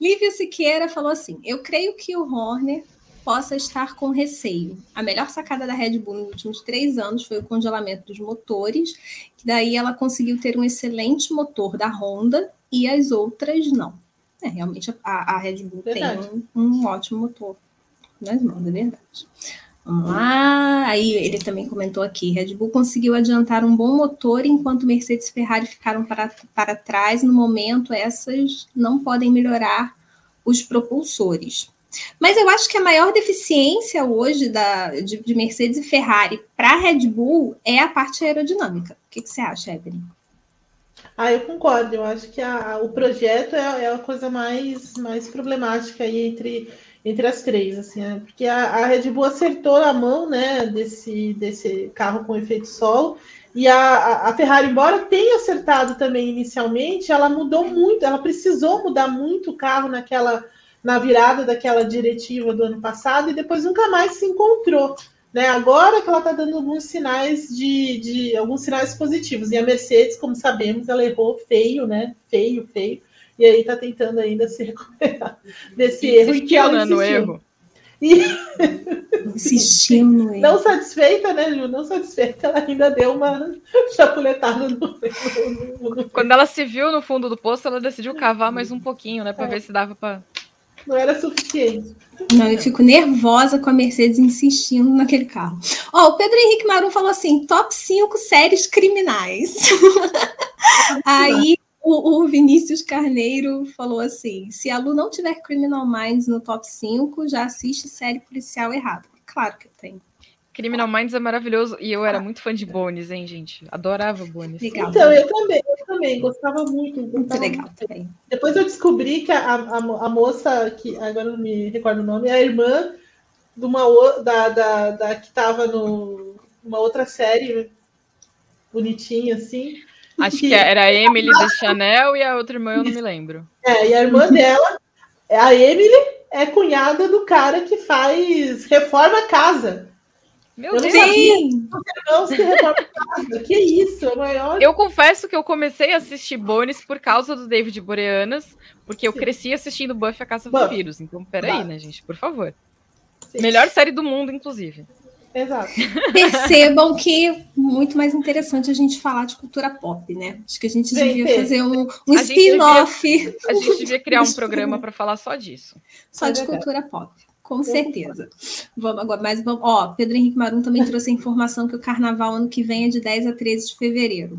Lívia Siqueira falou assim: Eu creio que o Horner possa estar com receio. A melhor sacada da Red Bull nos últimos três anos foi o congelamento dos motores, que daí ela conseguiu ter um excelente motor da Honda e as outras não. É, realmente a, a Red Bull verdade. tem um, um, ótimo motor nas mãos, é verdade. Vamos lá. Aí ele também comentou aqui: Red Bull conseguiu adiantar um bom motor enquanto Mercedes e Ferrari ficaram para, para trás. No momento, essas não podem melhorar os propulsores. Mas eu acho que a maior deficiência hoje da, de, de Mercedes e Ferrari para a Red Bull é a parte aerodinâmica. O que, que, você acha, Evelyn? Ah, eu concordo. Eu acho que a, o projeto é, é, a coisa mais, mais problemática aí entre, entre as três, assim, né? porque a, a, Red Bull acertou a mão, né, desse, desse carro com efeito solo. E a, a Ferrari, embora tenha acertado também inicialmente, ela mudou muito, ela precisou mudar muito o carro naquela na virada daquela diretiva do ano passado e depois nunca mais se encontrou. Né? Agora que ela está dando alguns sinais de, de, alguns sinais positivos. E a Mercedes, como sabemos, ela errou feio, né? Feio, feio. E aí está tentando ainda se recuperar desse erro. E que ela no erro. E... Insistiu no erro. Não satisfeita, né, Ju? Não satisfeita, ela ainda deu uma chapuletada no... Quando ela se viu no fundo do poço, ela decidiu cavar mais um pouquinho, né? Para é. ver se dava para não era suficiente. Não, eu fico nervosa com a Mercedes insistindo naquele carro. Ó, oh, o Pedro Henrique Marum falou assim: top 5 séries criminais. Aí o, o, Vinícius Carneiro falou assim: se a Lu não tiver Criminal Minds no top 5, já assiste série policial errada. Claro que eu tenho. Criminal Minds é maravilhoso. E eu era muito fã de Bones, hein, gente? Adorava Bones. Legal. Então, eu também, eu também gostava muito. Gostava muito legal muito. também. Depois eu descobri que a, a, a, moça, que agora não me recordo o nome, é a irmã de uma, da, da, da que estava numa outra série bonitinha, assim. Acho que, que era a Emily de Chanel e a outra irmã eu não me lembro. É, e a irmã dela, a Emily, é cunhada do cara que faz reforma a casa. Meu eu Deus! Sim. que isso, é maior. Eu confesso que eu comecei a assistir Bones por causa do David Boreanas, Porque eu cresci assistindo Buffy a Caça Vampiros. Então, peraí, né, gente? Por favor. Sim. Melhor série do mundo, inclusive. Exato. Percebam que muito mais interessante a gente falar de cultura pop, né? Acho que a gente devia fazer um, um spin-off. A gente devia criar um programa para falar só disso. Só é de verdade. cultura pop. Com certeza. Vamos agora, mas vamos. Ó, Pedro Henrique Marum também trouxe a informação que o carnaval ano que vem é de 10 a 13 de fevereiro.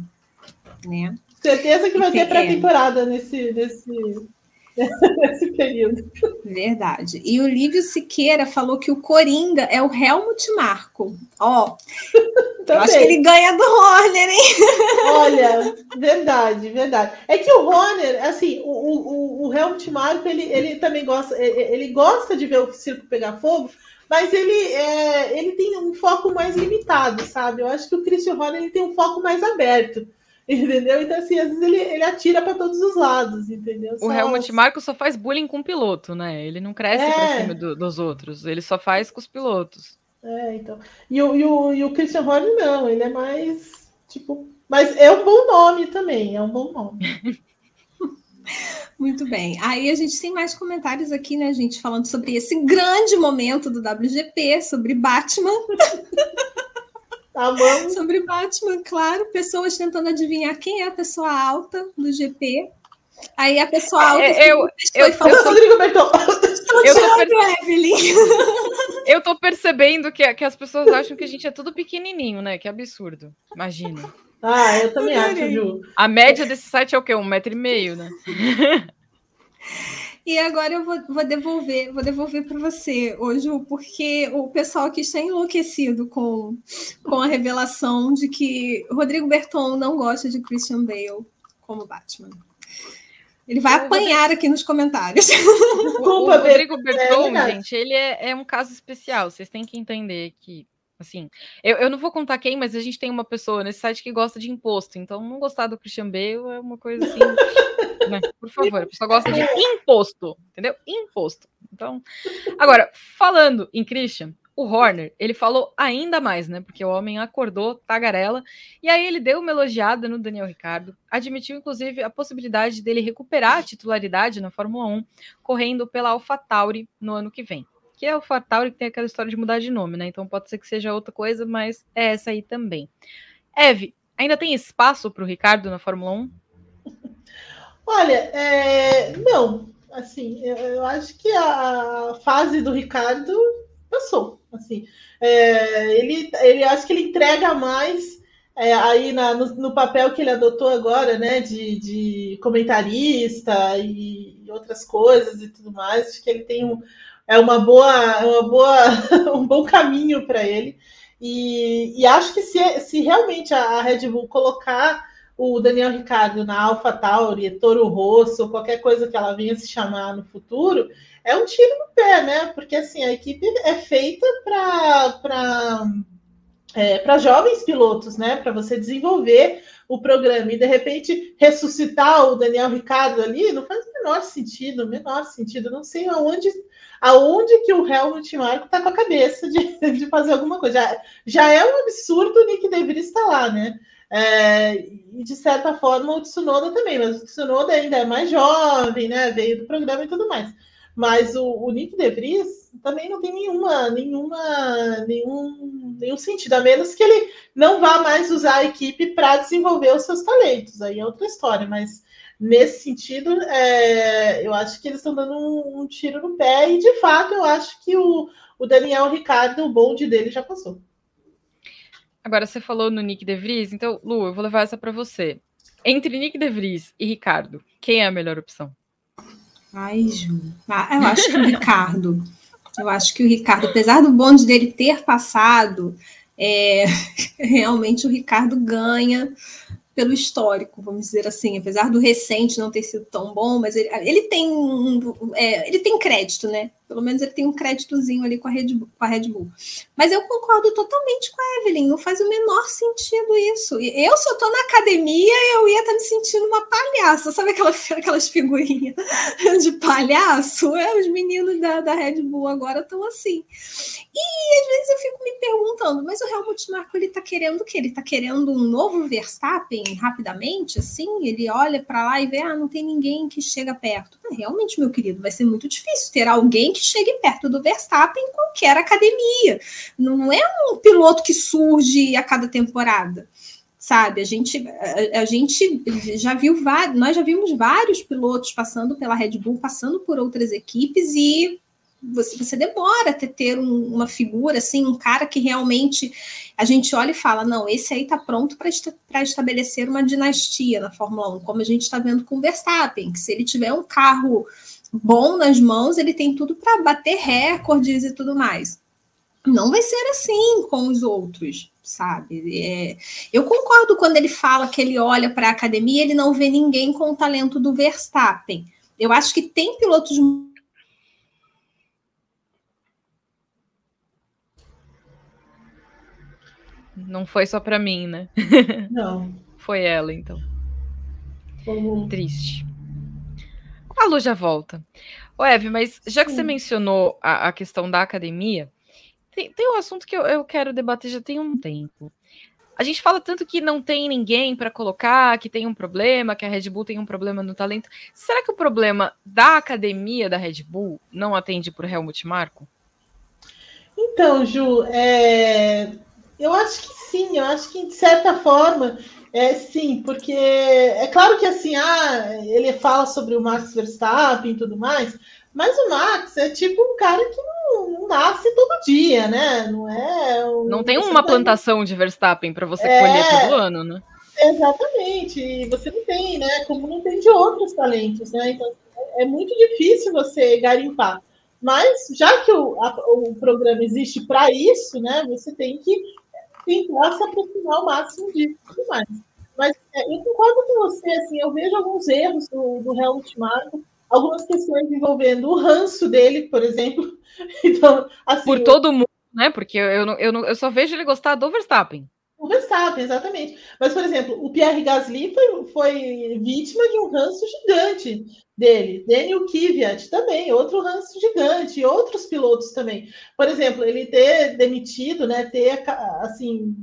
Né? Certeza que vai ter pré-temporada nesse, nesse, nesse período. Verdade. E o Lívio Siqueira falou que o Coringa é o Helmut Marco. Ó, eu acho que ele ganha do Horner, hein? Olha, verdade, verdade. É que o Horner, assim, o, o, o Helmut Marco, ele, ele também gosta, ele gosta de ver o circo pegar fogo, mas ele, é, ele tem um foco mais limitado, sabe? Eu acho que o Christian Horner ele tem um foco mais aberto. Entendeu? Então, assim, às vezes ele, ele atira para todos os lados, entendeu? O Helmut Marko só faz bullying com o piloto, né? Ele não cresce é. pra cima do, dos outros, ele só faz com os pilotos. É, então. E o, e o, e o Christian Horner, não, ele é mais, tipo... Mas é um bom nome também, é um bom nome. Muito bem. Aí a gente tem mais comentários aqui, né, gente, falando sobre esse grande momento do WGP, sobre Batman. Tá bom. Sobre Batman, claro. Pessoas tentando adivinhar quem é a pessoa alta do GP. Aí a pessoa alta. É, eu, eu, eu, eu, Rodrigo Berton. Eu tô, perce... eu tô percebendo que, que as pessoas acham que a gente é tudo pequenininho, né? Que absurdo. Imagina. Ah, eu também acho, Ju. A média desse site é o quê? Um metro e meio, né? E agora eu vou, vou devolver, vou devolver para você hoje, porque o pessoal aqui está enlouquecido com, com a revelação de que Rodrigo Berton não gosta de Christian Bale como Batman. Ele vai apanhar aqui nos comentários. O, o Rodrigo Berton, é gente, ele é, é um caso especial. Vocês têm que entender que Assim, eu, eu não vou contar quem, mas a gente tem uma pessoa nesse site que gosta de imposto. Então, não gostar do Christian Bale é uma coisa assim. né? Por favor, a pessoa gosta de imposto, entendeu? Imposto. Então, agora, falando em Christian, o Horner, ele falou ainda mais, né? Porque o homem acordou tagarela, e aí ele deu uma elogiada no Daniel Ricardo, admitiu inclusive a possibilidade dele recuperar a titularidade na Fórmula 1, correndo pela AlphaTauri no ano que vem que é o Fatauri que tem aquela história de mudar de nome, né? Então pode ser que seja outra coisa, mas é essa aí também. Eve, ainda tem espaço para o Ricardo na Fórmula 1? Olha, é... não. Assim, eu, acho que a fase do Ricardo passou. Assim, é... ele, ele acho que ele entrega mais é, aí na, no, no, papel que ele adotou agora, né, de, de comentarista e outras coisas e tudo mais. Acho que ele tem um, é uma boa, é uma boa, um bom caminho para ele. E, e, acho que se, se realmente a, Red Bull colocar o Daniel Ricciardo na Alpha Tauri, Toro Rosso, qualquer coisa que ela venha se chamar no futuro, é um tiro no pé, né? Porque assim, a equipe é feita para é, para jovens pilotos, né? Para você desenvolver o programa e de repente ressuscitar o Daniel Ricardo ali não faz o menor sentido, o menor sentido. Não sei aonde aonde que o Helmut Marko está com a cabeça de, de fazer alguma coisa. Já, já é um absurdo o Nick DeVries estar lá, né? É, e de certa forma o Tsunoda também, mas o Tsunoda ainda é mais jovem, né? Veio do programa e tudo mais. Mas o, o Nick DeVries também não tem nenhuma, nenhuma, nenhum, nenhum sentido, a menos que ele não vá mais usar a equipe para desenvolver os seus talentos. Aí é outra história, mas nesse sentido, é, eu acho que eles estão dando um, um, tiro no pé, e de fato eu acho que o, o Daniel Ricardo, o bonde dele já passou. Agora você falou no Nick De Vries, então, Lu, eu vou levar essa para você. Entre Nick De Vries e Ricardo, quem é a melhor opção? Ai, Ju. Ah, eu acho que o Ricardo. Eu acho que o Ricardo, apesar do bonde dele ter passado, é, realmente o Ricardo ganha pelo histórico, vamos dizer assim, apesar do recente não ter sido tão bom, mas ele, ele tem é, ele tem crédito, né? Pelo menos ele tem um créditozinho ali com a Red Bull. Com a Red Bull. Mas eu concordo totalmente com a Evelyn, não faz o menor sentido isso. Eu, se eu tô na academia, eu ia estar tá me sentindo uma palhaça. Sabe aquela, aquelas figurinhas de palhaço? É, os meninos da, da Red Bull agora estão assim. E às vezes eu fico me perguntando, mas o Helmut Marko ele tá querendo o quê? Ele tá querendo um novo Verstappen rapidamente, assim? Ele olha para lá e vê, ah, não tem ninguém que chega perto. Ah, realmente, meu querido, vai ser muito difícil ter alguém que chegue perto do Verstappen em qualquer academia. Não é um piloto que surge a cada temporada sabe? A gente, a, a, gente já viu vários, nós já vimos vários pilotos passando pela Red Bull, passando por outras equipes e você, você demora até ter um, uma figura, assim, um cara que realmente a gente olha e fala: não, esse aí está pronto para esta, estabelecer uma dinastia na Fórmula 1, como a gente está vendo com o Verstappen, que se ele tiver um carro bom nas mãos, ele tem tudo para bater recordes e tudo mais. Não vai ser assim com os outros, sabe? É, eu concordo quando ele fala que ele olha para a academia, ele não vê ninguém com o talento do Verstappen. Eu acho que tem pilotos Não foi só para mim, né? Não. foi ela, então. Triste. A Lu já volta. Ô, Eve, mas já que Sim. você mencionou a, a, questão da academia, tem, tem um assunto que eu, eu quero debater já tem um tempo. A gente fala tanto que não tem ninguém para colocar, que tem um problema, que a Red Bull tem um problema no talento. Será que o problema da academia da Red Bull não atende por Helmut Marko? Então, Ju, é... Eu acho que sim, eu acho que de certa forma é sim, porque é claro que assim, ah, ele fala sobre o Max Verstappen e tudo mais, mas o Max é tipo um cara que não, não nasce todo dia, né? Não é. Um, não tem uma plantação de Verstappen para você é, colher todo ano, né? Exatamente, e você não tem, né? Como não tem de outros talentos, né? Então é muito difícil você garimpar. Mas já que o, a, o programa existe para isso, né? Você tem que tentar se aproximar ao máximo disso e tudo mais. Mas é, eu concordo com você, assim, eu vejo alguns erros do, do Helmut Marko, algumas questões envolvendo o ranço dele, por exemplo. Então, assim, por todo mundo, né? Porque eu, eu, eu, eu só vejo ele gostar do Verstappen. O Verstappen, exatamente. Mas, por exemplo, o Pierre Gasly foi, foi vítima de um ranço gigante dele. Daniel Kvyat também, outro ranço gigante, outros pilotos também. Por exemplo, ele ter demitido, né, ter assim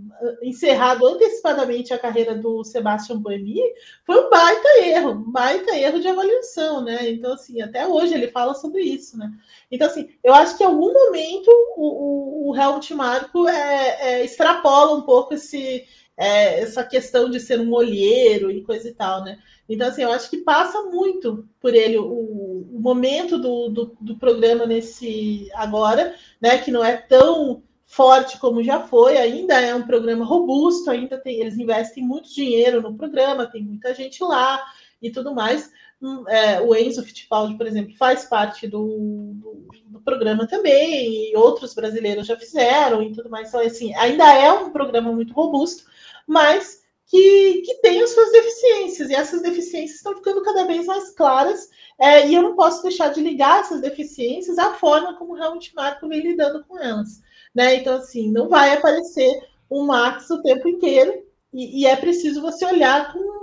encerrado antecipadamente a carreira do Sebastian Buemi foi um baita erro, um baita erro de avaliação, né? Então assim, até hoje ele fala sobre isso, né? Então assim, eu acho que em algum momento o, o, o Helmut Marko é, é, extrapola um pouco esse é, essa questão de ser um olheiro e coisa e tal, né? Então, assim, eu acho que passa muito por ele o, o momento do, do, do, programa nesse agora, né? Que não é tão forte como já foi, ainda é um programa robusto, ainda tem, eles investem muito dinheiro no programa, tem muita gente lá e tudo mais. Hum, é, o Enzo Fittipaldi, por exemplo, faz parte do, do, do, programa também, e outros brasileiros já fizeram e tudo mais. Então, assim, ainda é um programa muito robusto, mas que, que tem as suas deficiências, e essas deficiências estão ficando cada vez mais claras, é, e eu não posso deixar de ligar essas deficiências à forma como o Helmut Marko vem lidando com elas. Né? Então, assim, não vai aparecer um Max o tempo inteiro, e, e é preciso você olhar com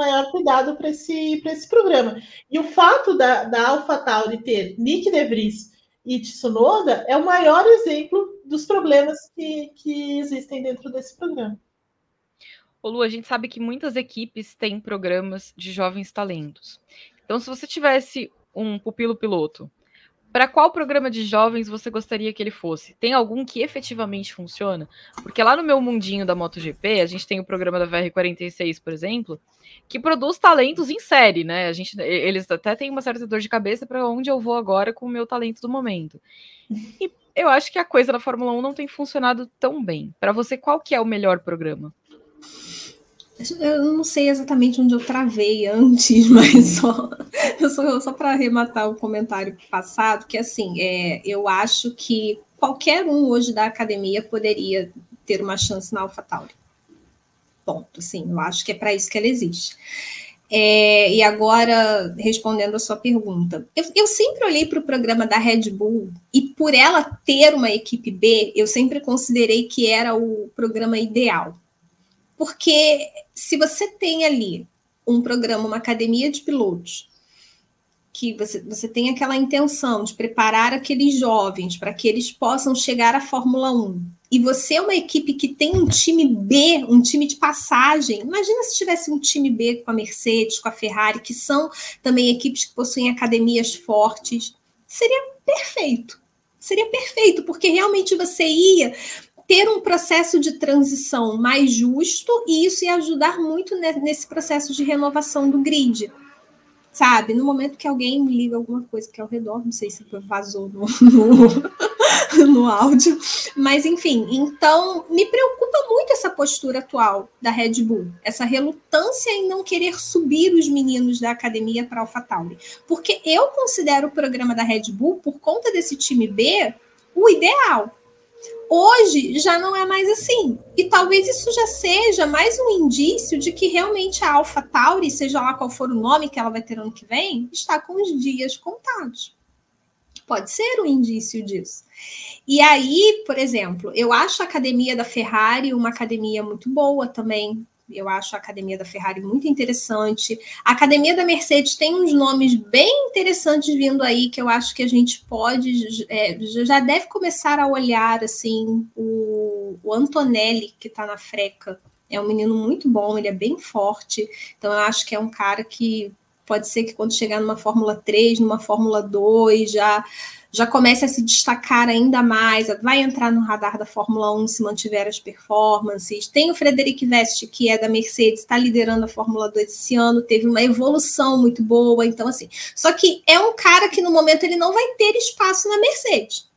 maior cuidado para esse, esse programa. E o fato da, da AlphaTauri ter Nick DeVries e Tsunoda é o maior exemplo dos problemas que, que existem dentro desse programa. Ô Lu, a gente sabe que muitas equipes têm programas de jovens talentos. Então, se você tivesse um pupilo piloto, para qual programa de jovens você gostaria que ele fosse? Tem algum que efetivamente funciona? Porque lá no meu mundinho da MotoGP, a gente tem o programa da VR46, por exemplo, que produz talentos em série, né? A gente, eles até têm uma certa dor de cabeça para onde eu vou agora com o meu talento do momento. E eu acho que a coisa da Fórmula 1 não tem funcionado tão bem. Para você, qual que é o melhor programa? Eu não sei exatamente onde eu travei antes, mas só, só, só para arrematar o comentário passado, que assim, é, eu acho que qualquer um hoje da academia poderia ter uma chance na AlphaTauri. Ponto, assim, eu acho que é para isso que ela existe. É, e agora, respondendo a sua pergunta, eu, eu sempre olhei para o programa da Red Bull e por ela ter uma equipe B, eu sempre considerei que era o programa ideal. Porque se você tem ali um programa, uma academia de pilotos, que você, você tem aquela intenção de preparar aqueles jovens para que eles possam chegar à Fórmula 1, e você é uma equipe que tem um time B, um time de passagem. Imagina se tivesse um time B com a Mercedes, com a Ferrari, que são também equipes que possuem academias fortes. Seria perfeito. Seria perfeito, porque realmente você ia ter um processo de transição mais justo e isso ia ajudar muito nesse processo de renovação do grid sabe? No momento que alguém me liga alguma coisa que é ao redor, não sei se vazou no, no, no, áudio, mas enfim, então me preocupa muito essa postura atual da Red Bull, essa relutância em não querer subir os meninos da academia para AlphaTauri, porque eu considero o programa da Red Bull, por conta desse time B, o ideal. Hoje já não é mais assim. E talvez isso já seja mais um indício de que realmente a Alpha Tauri, seja lá qual for o nome que ela vai ter ano que vem, está com os dias contados. Pode ser um indício disso. E aí, por exemplo, eu acho a academia da Ferrari uma academia muito boa também. Eu acho a academia da Ferrari muito interessante. A academia da Mercedes tem uns nomes bem interessantes vindo aí que eu acho que a gente pode é, já deve começar a olhar assim o, o Antonelli que está na freca. É um menino muito bom, ele é bem forte. Então eu acho que é um cara que pode ser que quando chegar numa Fórmula 3, numa Fórmula 2, já já comece a se destacar ainda mais, vai entrar no radar da Fórmula 1 se mantiver as performances. Tem o Frederic Veste, que é da Mercedes, está liderando a Fórmula 2 esse ano, teve uma evolução muito boa, então assim. Só que é um cara que no momento ele não vai ter espaço na Mercedes.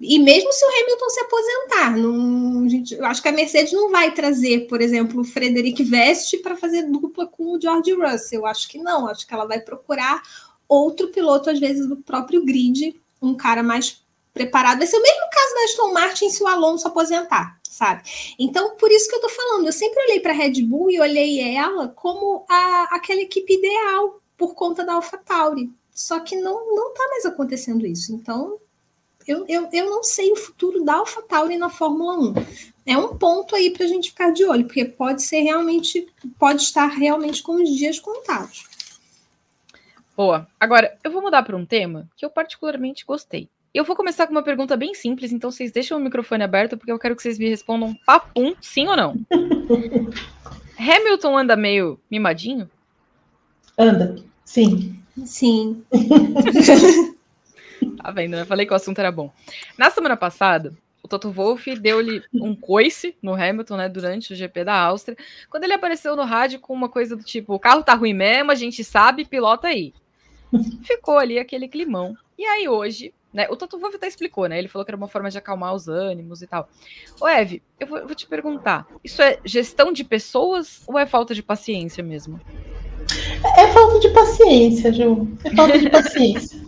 E mesmo se o Hamilton se aposentar, não, gente, eu acho que a Mercedes não vai trazer, por exemplo, o Frederic Veste para fazer dupla com o George Russell. Eu acho que não, acho que ela vai procurar outro piloto, às vezes, do próprio grid, um cara mais preparado. Vai ser o mesmo caso da Aston Martin se o Alonso aposentar, sabe? Então, por isso que eu tô falando, eu sempre olhei para a Red Bull e olhei ela como a, aquela equipe ideal por conta da AlphaTauri. Só que não, não tá mais acontecendo isso. Então, eu, eu, eu não sei o futuro da AlphaTauri na Fórmula 1. É um ponto aí para a gente ficar de olho, porque pode ser realmente, pode estar realmente com os dias contados. Boa. Agora, eu vou mudar para um tema que eu particularmente gostei. Eu vou começar com uma pergunta bem simples, então vocês deixam o microfone aberto, porque eu quero que vocês me respondam papum, sim ou não. Hamilton anda meio mimadinho? Anda, sim. Sim. tá vendo, né? Falei que o assunto era bom. Na semana passada, o Toto Wolff deu-lhe um coice no Hamilton, né, durante o GP da Áustria, quando ele apareceu no rádio com uma coisa do tipo: o carro tá ruim mesmo, a gente sabe, pilota aí. Ficou ali aquele climão. E aí hoje, né? O Wolff até explicou, né? Ele falou que era uma forma de acalmar os ânimos e tal. Ô, Eve, eu vou, eu vou te perguntar: isso é gestão de pessoas ou é falta de paciência mesmo? É, é falta de paciência, Ju. É falta de paciência.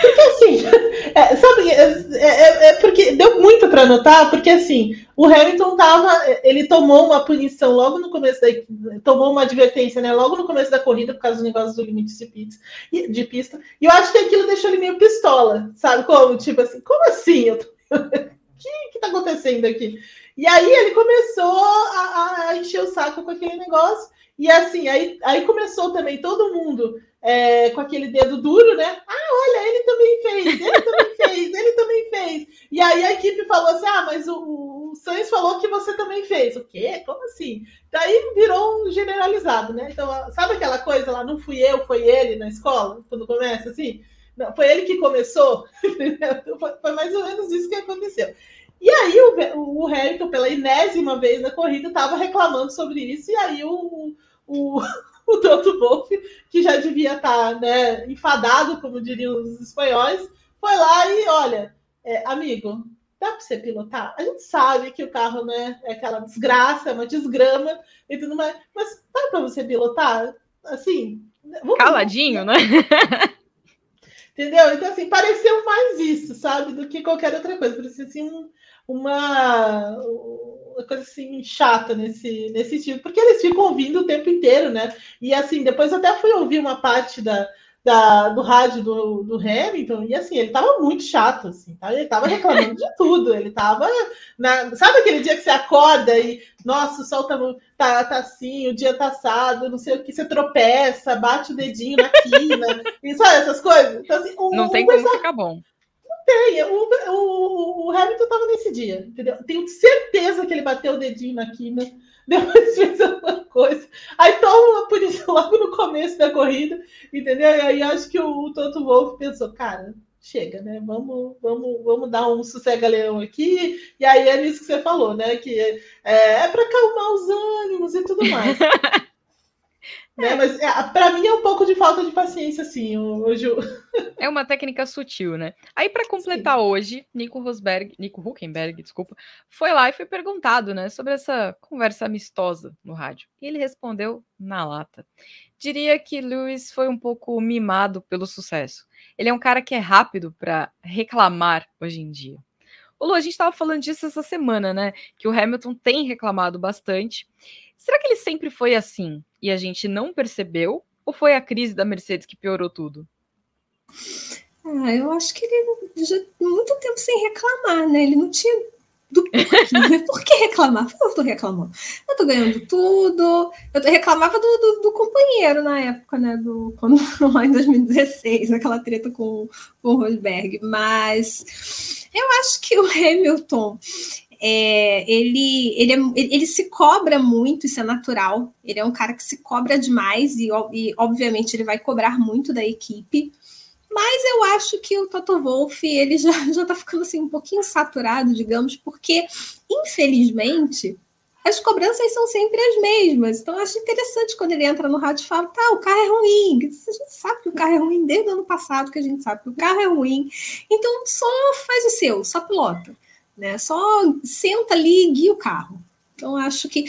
Porque assim, é, sabe, é, é, é, porque deu muito para notar, porque assim, o Hamilton tava, ele tomou uma punição logo no começo da tomou uma advertência, né, logo no começo da corrida por causa do negócio do limite de pista, de pista. E eu acho que aquilo deixou ele meio pistola, sabe? Como, tipo assim, como assim? O que que tá acontecendo aqui? E aí ele começou a, a encher o saco com aquele negócio. E assim, aí, aí começou também todo mundo é, com aquele dedo duro, né? Ah, olha, ele também fez, ele também fez, ele também fez. E aí a equipe falou assim: ah, mas o, o Sainz falou que você também fez. O quê? Como assim? Daí virou um generalizado, né? Então, sabe aquela coisa lá, não fui eu, foi ele na escola, quando começa assim? Não, foi ele que começou. foi mais ou menos isso que aconteceu. E aí o, o Hamilton, pela enésima vez na corrida, estava reclamando sobre isso, e aí o, o, o Toto Wolff, que já devia estar tá, né, enfadado, como diriam os espanhóis, foi lá e olha, é, amigo, dá para você pilotar? A gente sabe que o carro né, é aquela desgraça, é uma desgrama e tudo mais, mas dá para você pilotar? Assim, vamos, caladinho, né? Entendeu? Então, assim, pareceu mais isso, sabe, do que qualquer outra coisa. Parecia assim uma uma coisa assim chata nesse, nesse tipo, porque eles ficam ouvindo o tempo inteiro, né? E assim, depois até fui ouvir uma parte da, da, do rádio do, do Hamilton, e assim, ele tava muito chato, assim, tá? ele tava reclamando de tudo, ele tava. Na, sabe aquele dia que você acorda e, nossa, o sol tá, tá, tá assim, o dia tá assado, não sei o que, você tropeça, bate o dedinho na quina, e sabe essas coisas? Então, assim, o, não tem como pessoal, ficar bom. Tem, o, o, o Hamilton tava nesse dia, entendeu? Tenho certeza que ele bateu o dedinho na quina depois fez alguma coisa. Aí toma uma punição logo no começo da corrida, entendeu? E aí acho que o, o Toto Wolff pensou, cara, chega, né? Vamos, vamos, vamos dar um sossega-leão aqui. E aí é nisso que você falou, né? Que é, é para acalmar os ânimos e tudo mais. Né? Mas é, para mim é um pouco de falta de paciência, assim, hoje. É uma técnica sutil, né? Aí, para completar Sim. hoje, Nico Rosberg, Nico Huckenberg, desculpa, foi lá e foi perguntado, né, sobre essa conversa amistosa no rádio. E ele respondeu na lata. Diria que Lewis foi um pouco mimado pelo sucesso. Ele é um cara que é rápido para reclamar hoje em dia. Ô Lu, a gente estava falando disso essa semana, né? Que o Hamilton tem reclamado bastante. Será que ele sempre foi assim e a gente não percebeu? Ou foi a crise da Mercedes que piorou tudo? Ah, eu acho que ele já muito tempo sem reclamar, né? Ele não tinha do Por que reclamar? Eu tô reclamando. Eu tô ganhando tudo. Eu reclamava do, do, do, companheiro na época, né? Do, quando, lá em 2016, aquela treta com, com o Rosberg. Mas eu acho que o Hamilton é, ele, ele, é, ele se cobra muito, isso é natural. Ele é um cara que se cobra demais e, e obviamente, ele vai cobrar muito da equipe. Mas eu acho que o Toto Wolff ele já, já tá ficando assim um pouquinho saturado, digamos, porque, infelizmente, as cobranças são sempre as mesmas. Então, eu acho interessante quando ele entra no rádio e fala: tá, o carro é ruim. A gente sabe que o carro é ruim desde o ano passado, que a gente sabe que o carro é ruim. Então, só faz o seu, só pilota né? Só senta ali e guia o carro. Então, acho que.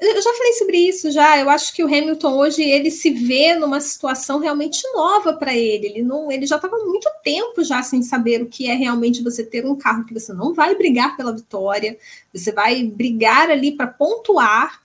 Eu já falei sobre isso já. Eu acho que o Hamilton hoje ele se vê numa situação realmente nova para ele. Ele não, ele já estava muito tempo já sem saber o que é realmente você ter um carro que você não vai brigar pela vitória, você vai brigar ali para pontuar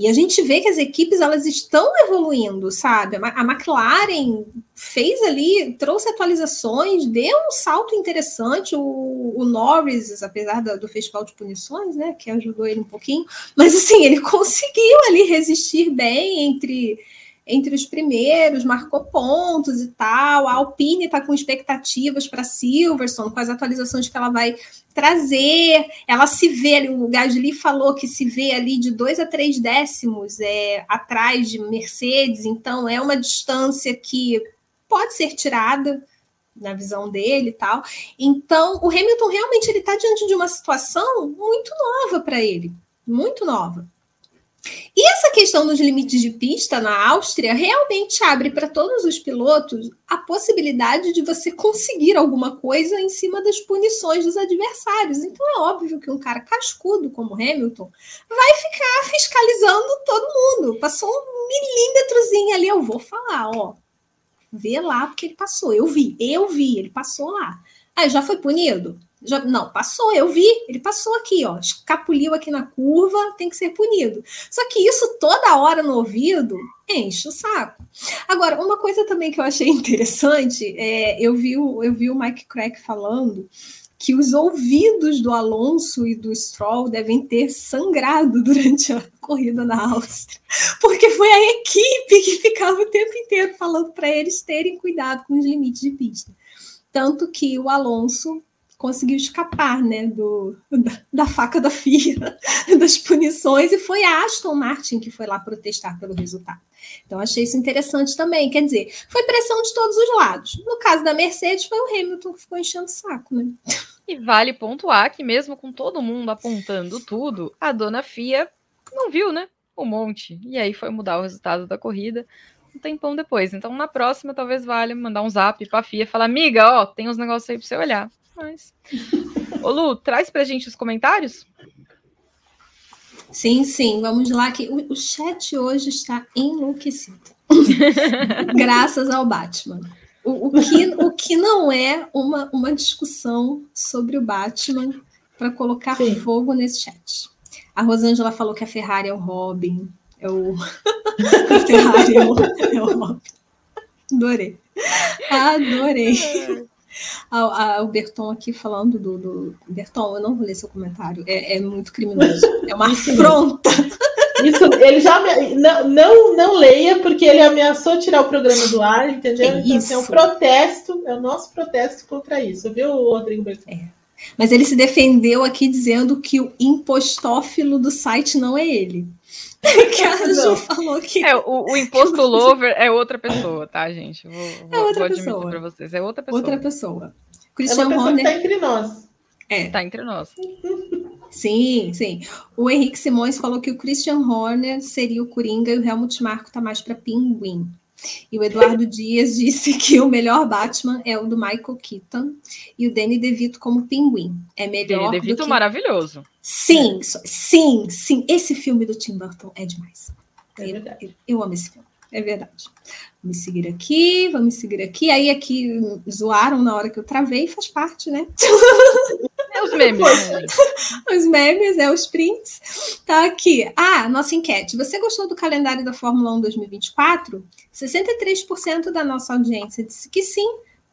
e a gente vê que as equipes elas estão evoluindo, sabe? A McLaren fez ali, trouxe atualizações, deu um salto interessante. O, o Norris, apesar do, festival de punições, né, que ajudou ele um pouquinho, mas assim, ele conseguiu ali resistir bem entre entre os primeiros, marcou pontos e tal. A Alpine está com expectativas para Silverstone, com as atualizações que ela vai trazer. Ela se vê, o Gasly falou que se vê ali de dois a três décimos é, atrás de Mercedes, então é uma distância que pode ser tirada na visão dele e tal. Então, o Hamilton realmente ele está diante de uma situação muito nova para ele, muito nova. E essa questão dos limites de pista na Áustria realmente abre para todos os pilotos a possibilidade de você conseguir alguma coisa em cima das punições dos adversários. Então é óbvio que um cara cascudo como Hamilton vai ficar fiscalizando todo mundo. Passou um milímetrozinho ali, eu vou falar, ó. Vê lá porque ele passou. Eu vi, eu vi, ele passou lá. Aí já foi punido? Já, não, passou, eu vi, ele passou aqui, ó, escapuliu aqui na curva, tem que ser punido. Só que isso toda hora no ouvido enche o saco. Agora, uma coisa também que eu achei interessante, é, eu, vi o, eu vi o Mike Crack falando que os ouvidos do Alonso e do Stroll devem ter sangrado durante a corrida na Áustria, porque foi a equipe que ficava o tempo inteiro falando para eles terem cuidado com os limites de pista. Tanto que o Alonso conseguiu escapar né, do, da, da, faca da FIA, das punições, e foi a Aston Martin que foi lá protestar pelo resultado. Então, achei isso interessante também. Quer dizer, foi pressão de todos os lados. No caso da Mercedes, foi o Hamilton que ficou enchendo o saco, né? E vale pontuar que, mesmo com todo mundo apontando tudo, a dona FIA não viu, né? Um monte. E aí foi mudar o resultado da corrida um tempão depois. Então, na próxima, talvez valha mandar um zap pra FIA e falar: amiga, ó, tem uns negócios aí pra você olhar mais. Ô Lu, traz pra gente os comentários? Sim, sim, vamos lá que o, o chat hoje está enlouquecido. Graças ao Batman. O, o, que, o que não é uma, uma discussão sobre o Batman para colocar sim. fogo nesse chat. A Rosângela falou que a Ferrari é o Robin. É o. a Ferrari é o, é o Robin. Adorei. Adorei. O Berton aqui falando do, do. Berton, eu não vou ler seu comentário. É, é muito criminoso. É uma afronta. Isso, ele já não, não, não leia, porque ele ameaçou tirar o programa do ar, entendeu? É então, assim, é um protesto, é o nosso protesto contra isso, viu, Rodrigo Berton? É. Mas ele se defendeu aqui dizendo que o impostófilo do site não é ele. que a Ju falou que. É, o, o imposto lover é outra pessoa, tá, gente? Vou, é outra vou pessoa. para vocês. É outra pessoa. Outra pessoa. Christian é uma pessoa Horner... que tá entre nós. É. Tá entre nós. Sim, sim. O Henrique Simões falou que o Christian Horner seria o Coringa e o Helmut Marko tá mais para Pinguim. E o Eduardo Dias disse que o melhor Batman é o do Michael Keaton e o Danny DeVito como Pinguim. É melhor. Danny DeVito que... maravilhoso. Sim, sim, sim. Esse filme do Tim Burton é demais. É eu, eu, eu, amo esse filme. É verdade. Vamos seguir aqui, vamos seguir aqui. Aí aqui zoaram na hora que eu travei, faz parte, né? É os memes. Os memes, é os prints. Tá aqui. Ah, nossa enquete. Você gostou do calendário da Fórmula 1 2024? 63% da nossa audiência disse que sim.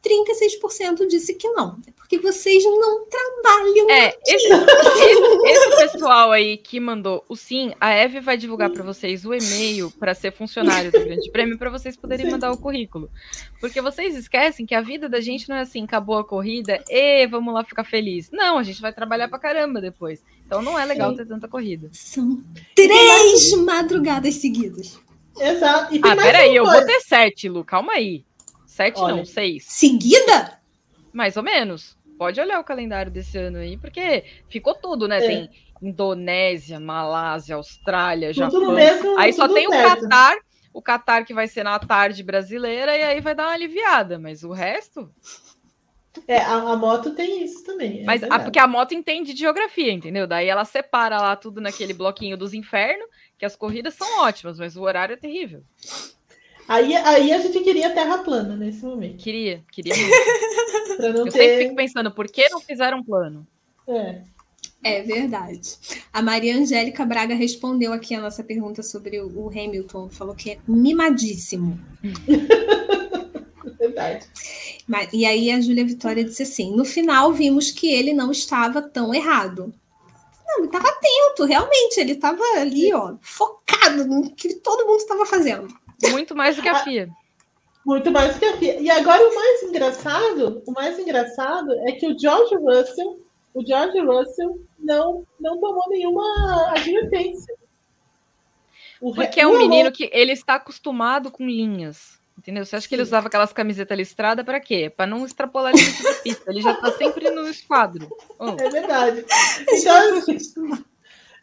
36% disse que não. É porque vocês não trabalham. É, esse, esse, esse, pessoal aí que mandou o sim, a Eve vai divulgar para vocês o e-mail para ser funcionário do Grande Prêmio para vocês poderem mandar o currículo. Porque vocês esquecem que a vida da gente não é assim, acabou a corrida, e vamos lá ficar feliz. Não, a gente vai trabalhar para caramba depois. Então não é legal ter tanta corrida. São três madrugadas seguidas. Exato. ah, peraí, eu vou ter sete, Lu, calma aí. Sete Olha. não, seis. Seguida? Mais ou menos. Pode olhar o calendário desse ano aí, porque ficou tudo, né? É. Tem Indonésia, Malásia, Austrália, tudo Japão. Mesmo, aí só tem o Catar, o Catar que vai ser na tarde brasileira, e aí vai dar uma aliviada, mas o resto. É, a, a moto tem isso também. É mas a, porque a moto entende de geografia, entendeu? Daí ela separa lá tudo naquele bloquinho dos infernos, que as corridas são ótimas, mas o horário é terrível. Aí, aí a gente queria terra plana nesse momento. Queria, queria Eu ter... sempre fico pensando, por que não fizeram um plano? É. É verdade. A Maria Angélica Braga respondeu aqui a nossa pergunta sobre o Hamilton. Falou que é mimadíssimo. verdade. Mas, e aí a Júlia Vitória disse assim: no final vimos que ele não estava tão errado. Não, ele estava atento, realmente. Ele estava ali, ó, focado no que todo mundo estava fazendo. Muito mais do que a FIA. Muito mais do que a FIA. E agora o mais engraçado, o mais engraçado é que o George Russell, o George Russell não, não tomou nenhuma advertência. Porque é um menino que ele está acostumado com linhas. Entendeu? Você acha que ele usava aquelas camisetas listradas para quê? Para não extrapolar limite da pista. Ele já está sempre no esquadro. Oh. É verdade. Então, assim,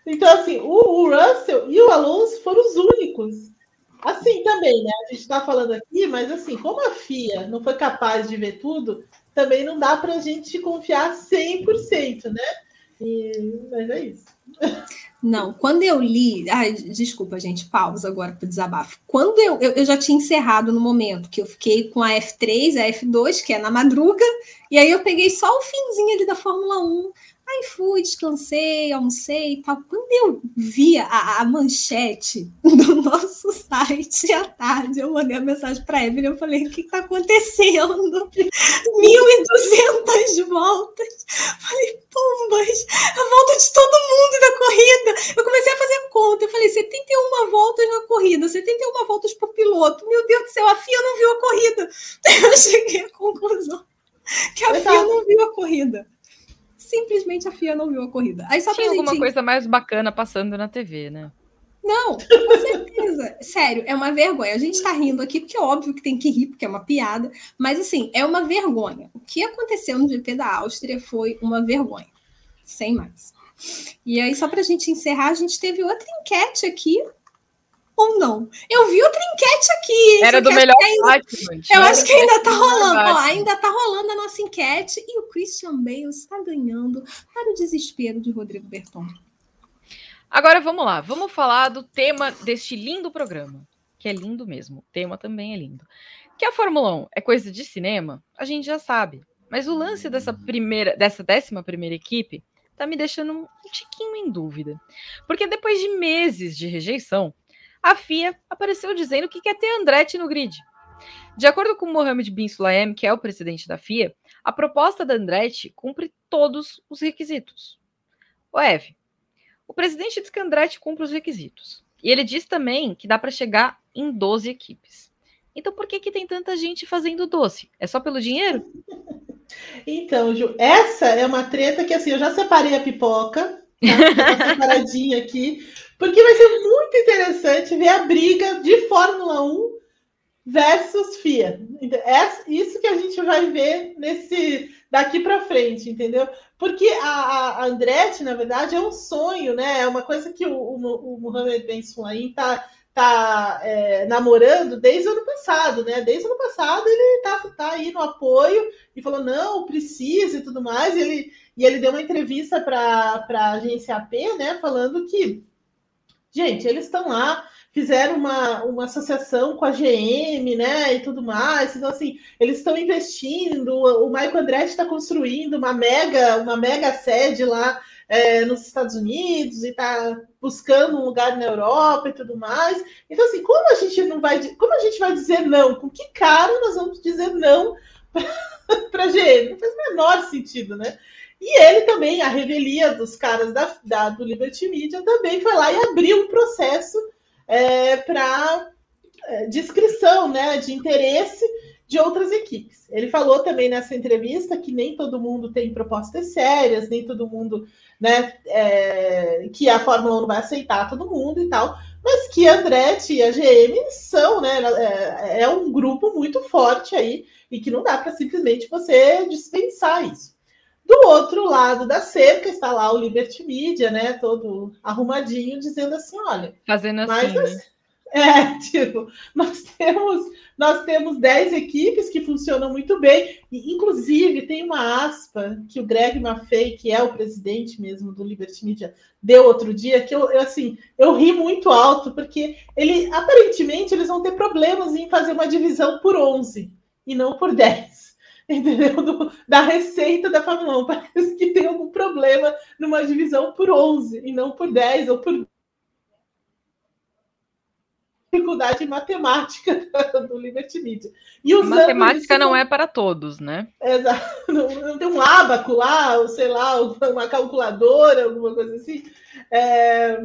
então, assim o, o Russell e o Alonso foram os únicos Assim também, né? A gente está falando aqui, mas assim, como a FIA não foi capaz de ver tudo, também não dá para a gente confiar 100%, né? E, mas é isso. Não, quando eu li. Ai, desculpa, gente, pausa agora para o desabafo. Quando eu, eu, eu, já tinha encerrado no momento que eu fiquei com a F3, a F2, que é na madruga, e aí eu peguei só o finzinho ali da Fórmula 1. Aí fui, descansei, almocei e tal. Quando eu vi a, a, manchete do nosso site à tarde, eu mandei a mensagem para a Evelyn, eu falei, o que está acontecendo? 1.200 voltas. Falei, pombas, a volta de todo mundo da corrida. Eu comecei a fazer conta, eu falei, 71 voltas na corrida, 71 voltas por piloto. Meu Deus do céu, a FIA não viu a corrida. Eu cheguei à conclusão que a FIA não viu a corrida simplesmente a FIA não viu a corrida. Aí só Tinha alguma gente... coisa mais bacana passando na TV, né? Não, com certeza. Sério, é uma vergonha. A gente tá rindo aqui porque é óbvio que tem que rir, porque é uma piada. Mas assim, é uma vergonha. O que aconteceu no GP da Áustria foi uma vergonha. Sem mais. E aí, só para a gente encerrar, a gente teve outra enquete aqui ou não. Eu vi outra enquete aqui. Era do melhor ainda, Eu acho que ainda tá rolando. Ó, ainda tá rolando a nossa enquete e o Christian Bale está ganhando para o desespero de Rodrigo Berton. Agora vamos lá, vamos falar do tema deste lindo programa, que é lindo mesmo. O tema também é lindo. Que a Fórmula 1 é coisa de cinema, a gente já sabe. Mas o lance dessa primeira, dessa décima primeira equipe tá me deixando um tiquinho em dúvida. Porque depois de meses de rejeição, a FIA apareceu dizendo que quer ter Andretti no grid. De acordo com Mohamed Bin Sulayem, que é o presidente da FIA, a proposta da Andretti cumpre todos os requisitos. O Eve, o presidente diz que Andretti cumpre os requisitos. E ele diz também que dá para chegar em 12 equipes. Então por que, que tem tanta gente fazendo doce? É só pelo dinheiro? Então, Ju, essa é uma treta que assim, eu já separei a pipoca, tá? separadinha aqui, porque vai ser muito interessante ver a briga de Fórmula 1 versus FIA. É isso que a gente vai ver nesse daqui para frente, entendeu? Porque a, a Andretti, na verdade, é um sonho, né? É uma coisa que o, o, o Mohamed Ben Sulayem está tá, é, namorando desde o ano passado, né? Desde o ano passado ele tá, tá aí no apoio e falou, não, precisa e tudo mais. E ele, e ele deu uma entrevista para a agência AP, né? Falando que, gente, eles estão lá fizeram uma, uma associação com a GM, né, e tudo mais. Então, assim, eles estão investindo. O Michael Andretti está construindo uma mega, uma mega sede lá é, nos Estados Unidos e está buscando um lugar na Europa e tudo mais. Então, assim, como a gente não vai, como a gente vai dizer não? Com que cara nós vamos dizer não para a GM? Não faz o menor sentido, né? E ele também, a revelia dos caras da, da, do Liberty Media, também foi lá e abriu um processo é, para é, descrição né, de interesse de outras equipes. Ele falou também nessa entrevista que nem todo mundo tem propostas sérias, nem todo mundo, né, é, que a Fórmula 1 não vai aceitar todo mundo e tal, mas que a Andretti e a GM são, né, é, é um grupo muito forte aí e que não dá para simplesmente você dispensar isso. Do outro lado da cerca está lá o Liberty Media, né? Todo arrumadinho, dizendo assim: olha. Fazendo assim. Mas, né? É, tipo, nós temos, nós temos 10 equipes que funcionam muito bem, e inclusive tem uma aspa que o Greg Maffei, que é o presidente mesmo do Liberty Media, deu outro dia, que eu, eu assim, eu ri muito alto, porque ele aparentemente eles vão ter problemas em fazer uma divisão por 11 e não por 10 entendeu? Do, da receita da Fórmula 1. Parece que tem algum problema numa divisão por 11 e não por 10 ou por dificuldade matemática do Liberty Media. E matemática não é para todos, né? Exato. Não, não, tem um ábaco lá, ou sei lá, uma calculadora, alguma coisa assim. É...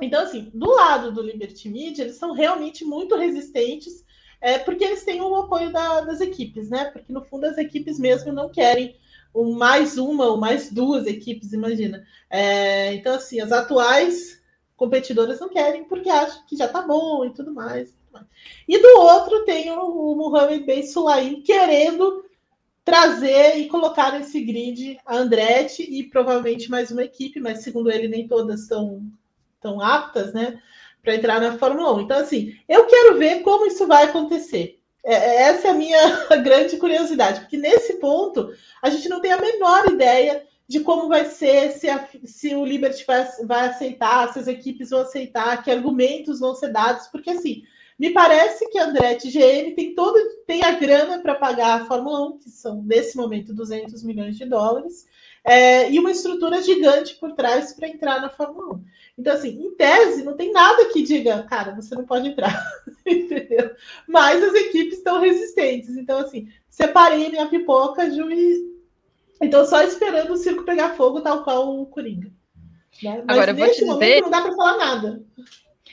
Então, assim, do lado do Liberty Media, eles são realmente muito resistentes é porque eles têm o apoio da, das equipes, né? Porque no fundo as equipes mesmo não querem um, mais uma ou mais duas equipes, imagina. É, então, assim, as atuais competidoras não querem porque acham que já tá bom e tudo mais. E do outro tem o, o Mohamed Ben Sulaim querendo trazer e colocar nesse grid a Andretti e provavelmente mais uma equipe, mas segundo ele nem todas estão tão aptas, né? Para entrar na Fórmula 1. Então, assim, eu quero ver como isso vai acontecer. É, é essa é a minha grande curiosidade, porque nesse ponto a gente não tem a menor ideia de como vai ser, se, a, se o Liberty vai, vai aceitar, se as equipes vão aceitar, que argumentos vão ser dados, porque assim, me parece que a Andretti GM tem todo tem a grana para pagar a Fórmula 1, que são nesse momento 200 milhões de dólares, é, e uma estrutura gigante por trás para entrar na Fórmula 1. Então, assim, em tese, não tem nada que diga, cara, você não pode entrar, entendeu? Mas as equipes estão resistentes. Então, assim, separei minha pipoca, Ju, e... então só esperando o circo pegar fogo, tal qual o Coringa. Né? Mas Agora, eu vou te dizer... não dá para falar nada.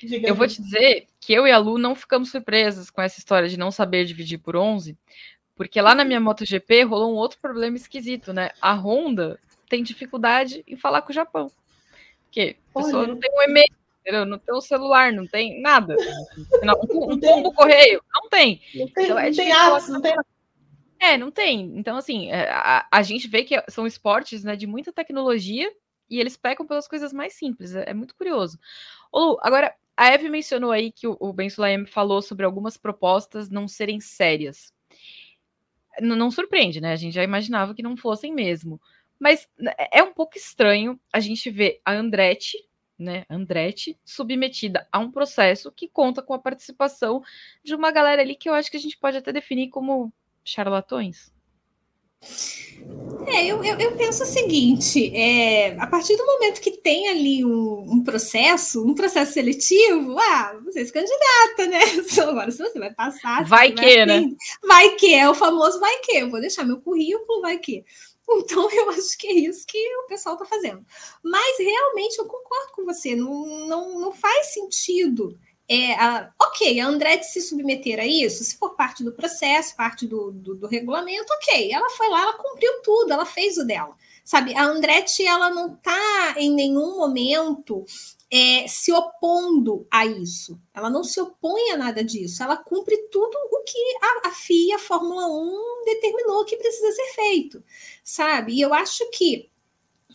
Diga eu vou te dizer que eu e a Lu não ficamos surpresas com essa história de não saber dividir por 11, porque lá na minha MotoGP rolou um outro problema esquisito, né? A Honda tem dificuldade em falar com o Japão. Porque a pessoa Olha. não tem um e-mail, entendeu? não tem um celular, não tem nada. Não, um, um pombo correio, não tem. Não tem, então, é não tem apps, não tem é, não tem. Então, assim, é, a, a, gente vê que são esportes né, de muita tecnologia e eles pecam pelas coisas mais simples. É, é muito curioso. Ô, agora, a Eve mencionou aí que o, o Ben Sulaim falou sobre algumas propostas não serem sérias não, não surpreende, né? A gente já imaginava que não fossem mesmo. Mas né, é um pouco estranho a gente ver a Andretti, né, Andretti, submetida a um processo que conta com a participação de uma galera ali que eu acho que a gente pode até definir como charlatões. É, É, eu, eu, eu, penso o seguinte: é, a partir do momento que tem ali um, um, processo, um processo seletivo, ah, você se candidata, né? Agora, se você vai passar. Vai que, vai, né? Vai que, é o famoso vai que. Eu vou deixar meu currículo, vai que. Então, eu acho que é isso que o pessoal está fazendo. Mas, realmente, eu concordo com você. Não, não, não faz sentido é, a, ok, a Andretti se submeter a isso, se for parte do processo, parte do, do, do, regulamento, ok. Ela foi lá, ela cumpriu tudo, ela fez o dela. Sabe, a Andretti, ela não está em nenhum momento é, se opondo a isso. Ela não se opõe a nada disso. Ela cumpre tudo o que a, a FIA, a Fórmula 1, determinou que precisa ser feito, sabe? E eu acho que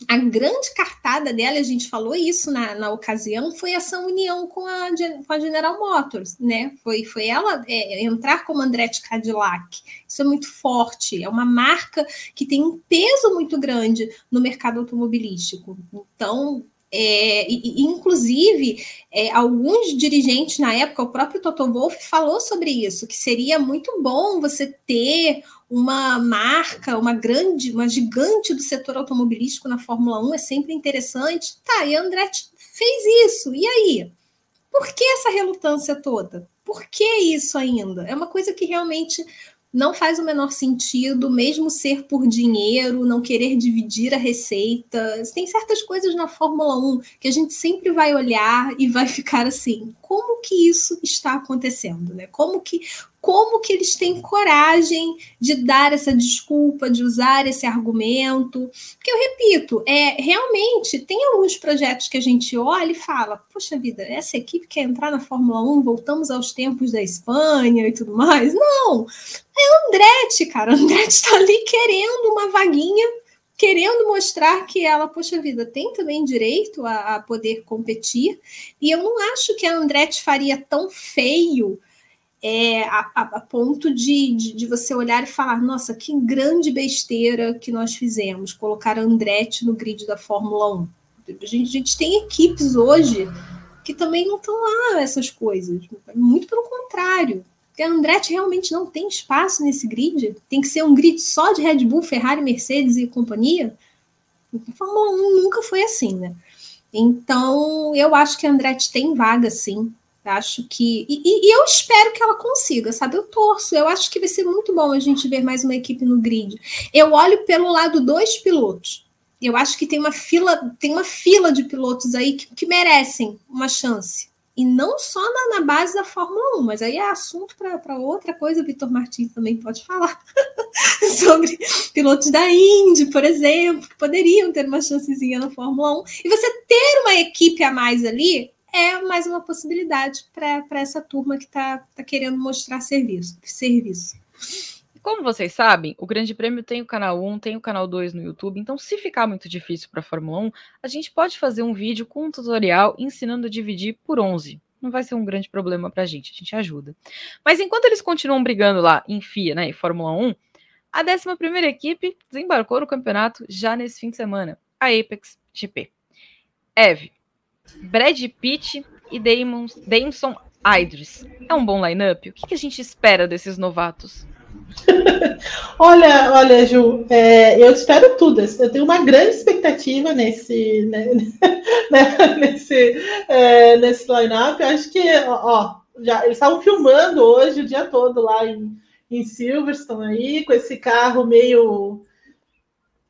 a grande cartada dela, a gente falou isso na, na ocasião, foi essa união com a, com a General Motors, né? Foi, foi ela é, entrar como Andretti Cadillac. Isso é muito forte, é uma marca que tem um peso muito grande no mercado automobilístico. Então, é, e, inclusive, é, alguns dirigentes na época, o próprio Toto Wolff falou sobre isso, que seria muito bom você ter uma marca, uma grande, uma gigante do setor automobilístico na Fórmula 1 é sempre interessante. Tá, e a Andretti fez isso. E aí? Por que essa relutância toda? Por que isso ainda? É uma coisa que realmente não faz o menor sentido, mesmo ser por dinheiro, não querer dividir a receita. Tem certas coisas na Fórmula 1 que a gente sempre vai olhar e vai ficar assim: como que isso está acontecendo? Né? Como que como que eles têm coragem de dar essa desculpa, de usar esse argumento. Porque eu repito, é realmente tem alguns projetos que a gente olha e fala: poxa vida, essa equipe quer entrar na Fórmula 1, voltamos aos tempos da Espanha e tudo mais. Não, é Andretti, cara. Andretti está ali querendo uma vaguinha querendo mostrar que ela, poxa vida, tem também direito a, a, poder competir. E eu não acho que a Andretti faria tão feio é, a, a, ponto de, de, de, você olhar e falar: nossa, que grande besteira que nós fizemos, colocar Andretti no grid da Fórmula 1. A gente, a gente tem equipes hoje que também não estão lá essas coisas. Muito pelo contrário. Porque a Andretti realmente não tem espaço nesse grid. Tem que ser um grid só de Red Bull, Ferrari, Mercedes e companhia. A Fórmula 1 nunca foi assim, né? Então, eu acho que a Andretti tem vaga, sim. Acho que. E, e, eu espero que ela consiga, sabe? Eu torço. Eu acho que vai ser muito bom a gente ver mais uma equipe no grid. Eu olho pelo lado dos pilotos. Eu acho que tem uma fila, tem uma fila de pilotos aí que, que merecem uma chance. E não só na, na, base da Fórmula 1, mas aí é assunto para outra coisa. Vitor Martins também pode falar sobre pilotos da Indy, por exemplo, que poderiam ter uma chancezinha na Fórmula 1. E você ter uma equipe a mais ali é mais uma possibilidade para essa turma que está tá querendo mostrar serviço. serviço. Como vocês sabem, o Grande Prêmio tem o canal 1, tem o canal 2 no YouTube, então se ficar muito difícil para a Fórmula 1, a gente pode fazer um vídeo com um tutorial ensinando a dividir por 11. Não vai ser um grande problema para a gente, a gente ajuda. Mas enquanto eles continuam brigando lá em FIA né, e Fórmula 1, a 11 equipe desembarcou no campeonato já nesse fim de semana, a Apex GP. Eve, Brad Pitt e Damon, Damson Idris. É um bom lineup? O que, que a gente espera desses novatos? olha, olha, Ju, é, eu espero tudo. Eu tenho uma grande expectativa nesse, né, né, nesse, é, nesse line-up. Eu acho que, ó, já, eles estavam filmando hoje o dia todo lá em, em Silverstone aí, com esse carro meio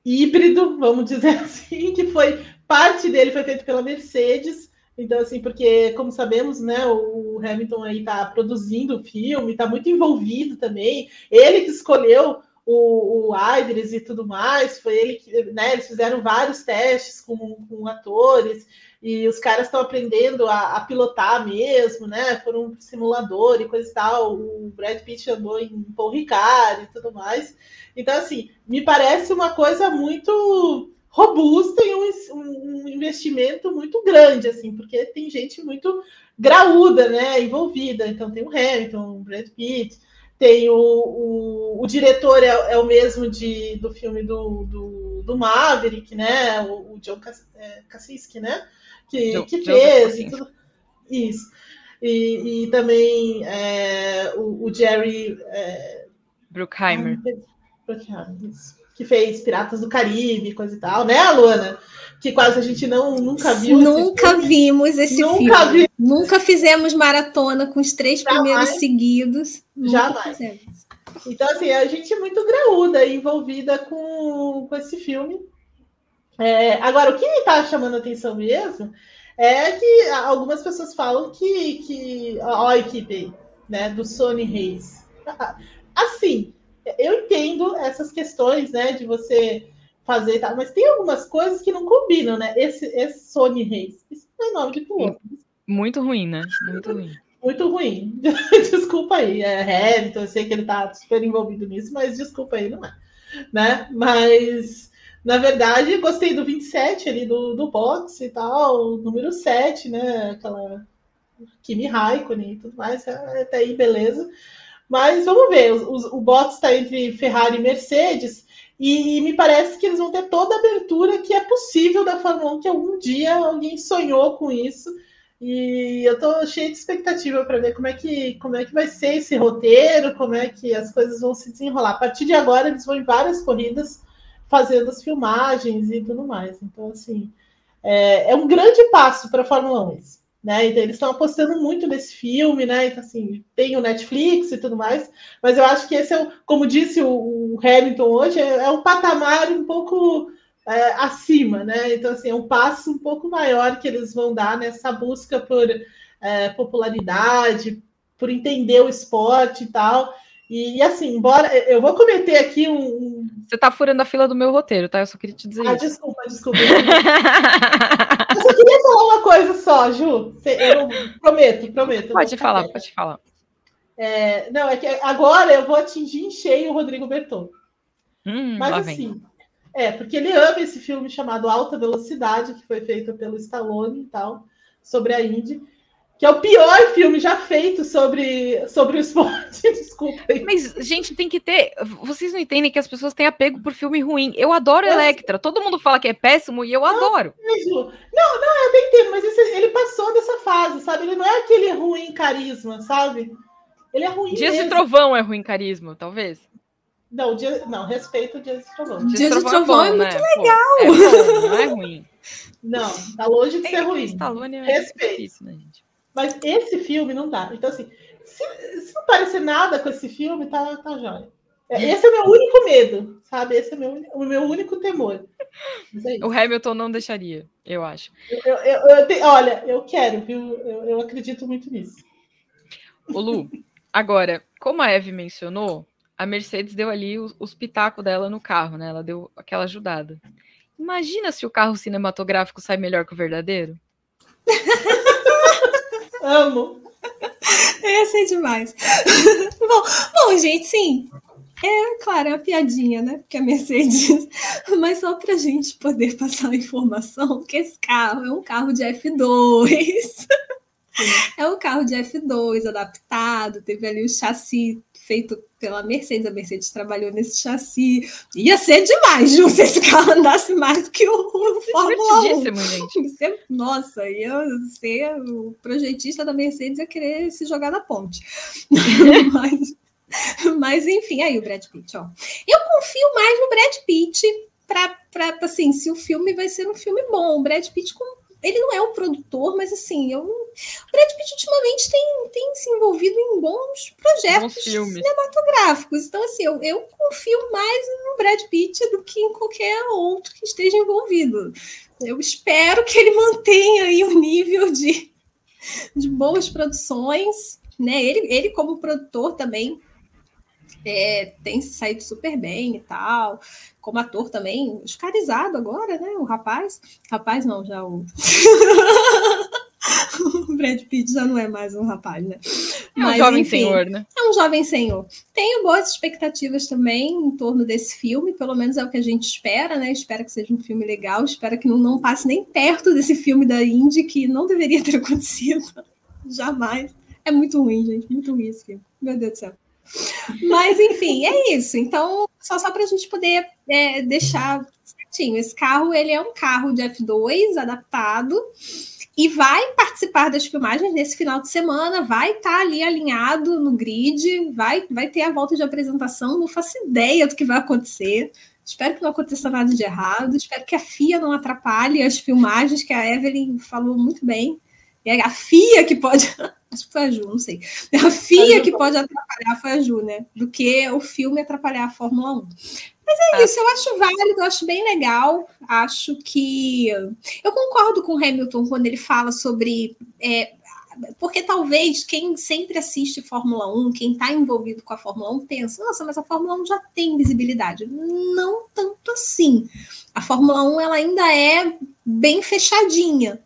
híbrido, vamos dizer assim, que foi parte dele foi feito pela Mercedes. Então, assim, porque, como sabemos, né, o Hamilton aí está produzindo o filme, está muito envolvido também. Ele que escolheu o, o Idris e tudo mais, foi ele que, né, eles fizeram vários testes com, com atores e os caras estão aprendendo a, a, pilotar mesmo, né? Foram um simulador e coisa e tal. O Brad Pitt andou em Paul Ricard e tudo mais. Então, assim, me parece uma coisa muito robusta e um, um, investimento muito grande, assim, porque tem gente muito graúda, né, envolvida. Então tem o Hamilton, o Brad Pitt, tem o, o, o diretor é, é, o mesmo de, do filme do, do, do Maverick, né, o, o John Kaczynski, é, né, que, que fez. Isso. E, e também é, o, o, Jerry... É, Bruckheimer. Bruckheimer, isso que fez Piratas do Caribe, coisa e tal, né, Luana? Que quase a gente não nunca viu. Nunca esse vimos esse nunca filme. Vi. Nunca fizemos maratona com os três Jamais. primeiros seguidos. Jamais. Então, assim, a gente é muito graúda envolvida com, com esse filme. É, agora, o que me está chamando a atenção mesmo é que algumas pessoas falam que, que ó, a equipe né, do Sony Reis. Assim, eu entendo essas questões, né, de você fazer, tá, mas tem algumas coisas que não combinam, né? Esse, esse Sony Reis, isso não é nome de piloto. Muito ruim, né? Muito ruim. Muito ruim. desculpa aí, é Hamilton, eu sei que ele tá super envolvido nisso, mas desculpa aí, não é. Né? Mas, na verdade, gostei do 27 ali, do, do boxe e tal, número 7, né? Aquela Kimi Raikkonen e tudo mais, é, até aí, beleza. Mas vamos ver, o, o box está entre Ferrari e Mercedes, e, e, me parece que eles vão ter toda a abertura que é possível da Fórmula 1, que algum dia alguém sonhou com isso. E eu estou cheia de expectativa para ver como é, que, como é que vai ser esse roteiro, como é que as coisas vão se desenrolar. A partir de agora, eles vão em várias corridas fazendo as filmagens e tudo mais. Então, assim, é, é um grande passo para a Fórmula 1 isso. Né? Então, eles estão apostando muito nesse filme, né? Então, assim, tem o Netflix e tudo mais, mas eu acho que esse é, o, como disse o, o Hamilton hoje, é, é um patamar um pouco é, acima, né? Então, assim, é um passo um pouco maior que eles vão dar nessa busca por é, popularidade, por entender o esporte e tal. E, assim, embora eu vou cometer aqui um. Você tá furando a fila do meu roteiro, tá? Eu só queria te dizer ah, isso. desculpa, desculpa. eu só queria falar uma coisa só, Ju. Eu prometo, prometo. Pode falar, pode falar. É, não, é que agora eu vou atingir em cheio o Rodrigo Berton. Hum, Mas assim, vem. é, porque ele ama esse filme chamado Alta Velocidade, que foi feito pelo Stallone e tal, sobre a Indy que é o pior filme já feito sobre, sobre o esporte. Desculpa. Aí. Mas, gente, tem que ter. Vocês não entendem que as pessoas têm apego por filme ruim. Eu adoro é. Electra. Todo mundo fala que é péssimo e eu não, adoro. Mesmo. Não, não, eu entendo, mas esse, ele passou dessa fase, sabe? Ele não é aquele ruim carisma, sabe? Ele é ruim. Dias mesmo. de Trovão é ruim carisma, talvez. Não, dia, não, respeito o Dias de Trovão. Dias, Dias de Trovão, é, bom, é muito né? legal. Pô, é bom, não é ruim. Não, tá longe de é, ser ruim. Stallone é respeito. Difícil, né, gente? Mas esse filme não dá. Então, assim, se, se não parecer nada com esse filme, tá, tá jóia. É, esse é o meu único medo, sabe? Esse é meu, o meu único temor. É o Hamilton não deixaria, eu acho. Eu, eu, eu olha, eu quero, viu? Eu, acredito muito nisso. O Lu, agora, como a Eve mencionou, a Mercedes deu ali os, os pitacos dela no carro, né? Ela deu aquela ajudada. Imagina se o carro cinematográfico sai melhor que o verdadeiro. Amo. Ia ser demais. bom, bom, gente, sim. É, claro, é uma piadinha, né? Porque a Mercedes. Mas só para a gente poder passar a informação que esse carro é um carro de F2. É um carro de F2 adaptado, teve ali o chassi feito pela Mercedes, a Mercedes trabalhou nesse chassi. Ia ser demais, Ju, se esse carro andasse mais do que o, o Fórmula 1. Gente. nossa, ia ser o projetista da Mercedes ia querer se jogar na ponte. mas, mas, enfim, aí o Brad Pitt, ó. Eu confio mais no Brad Pitt para, assim, se o filme vai ser um filme bom. O Brad Pitt com ele não é o produtor, mas assim, eu, o Brad Pitt ultimamente tem, tem se envolvido em bons projetos bons cinematográficos. Então, assim, eu, eu confio mais no Brad Pitt do que em qualquer outro que esteja envolvido. Eu espero que ele mantenha aí o nível de, de boas produções. Né? Ele, ele, como produtor, também é, tem saído super bem e tal como ator também, oscarizado agora, né? O rapaz. Rapaz não, já o. o Brad Pitt já não é mais um rapaz, né? É um Mas, jovem enfim, senhor, né? É um jovem senhor. Tenho boas expectativas também em torno desse filme, pelo menos é o que a gente espera, né? Espero que seja um filme legal, espero que não, não passe nem perto desse filme da Indy, que não deveria ter acontecido. Jamais. É muito ruim, gente, muito ruim esse filme. Meu Deus do céu. Mas, enfim, é isso. Então, só, só para a gente poder é, deixar certinho. Esse carro, ele é um carro de F2 adaptado e vai participar das filmagens nesse final de semana, vai estar tá ali alinhado no grid, vai, vai ter a volta de apresentação, não faço ideia do que vai acontecer. Espero que não aconteça nada de errado. Espero que a FIA não atrapalhe as filmagens, que a Evelyn falou muito bem. É a FIA que pode. Acho que foi a Ju, não sei. A FIA que pode atrapalhar foi a Ju, né? Do que o filme atrapalhar a Fórmula 1. Mas é ah. isso, eu acho válido, eu acho bem legal. Acho que. Eu concordo com o Hamilton quando ele fala sobre. É, porque talvez quem sempre assiste Fórmula 1, quem está envolvido com a Fórmula 1, pensa, nossa, mas a Fórmula 1 já tem visibilidade. Não tanto assim. A Fórmula 1 ela ainda é bem fechadinha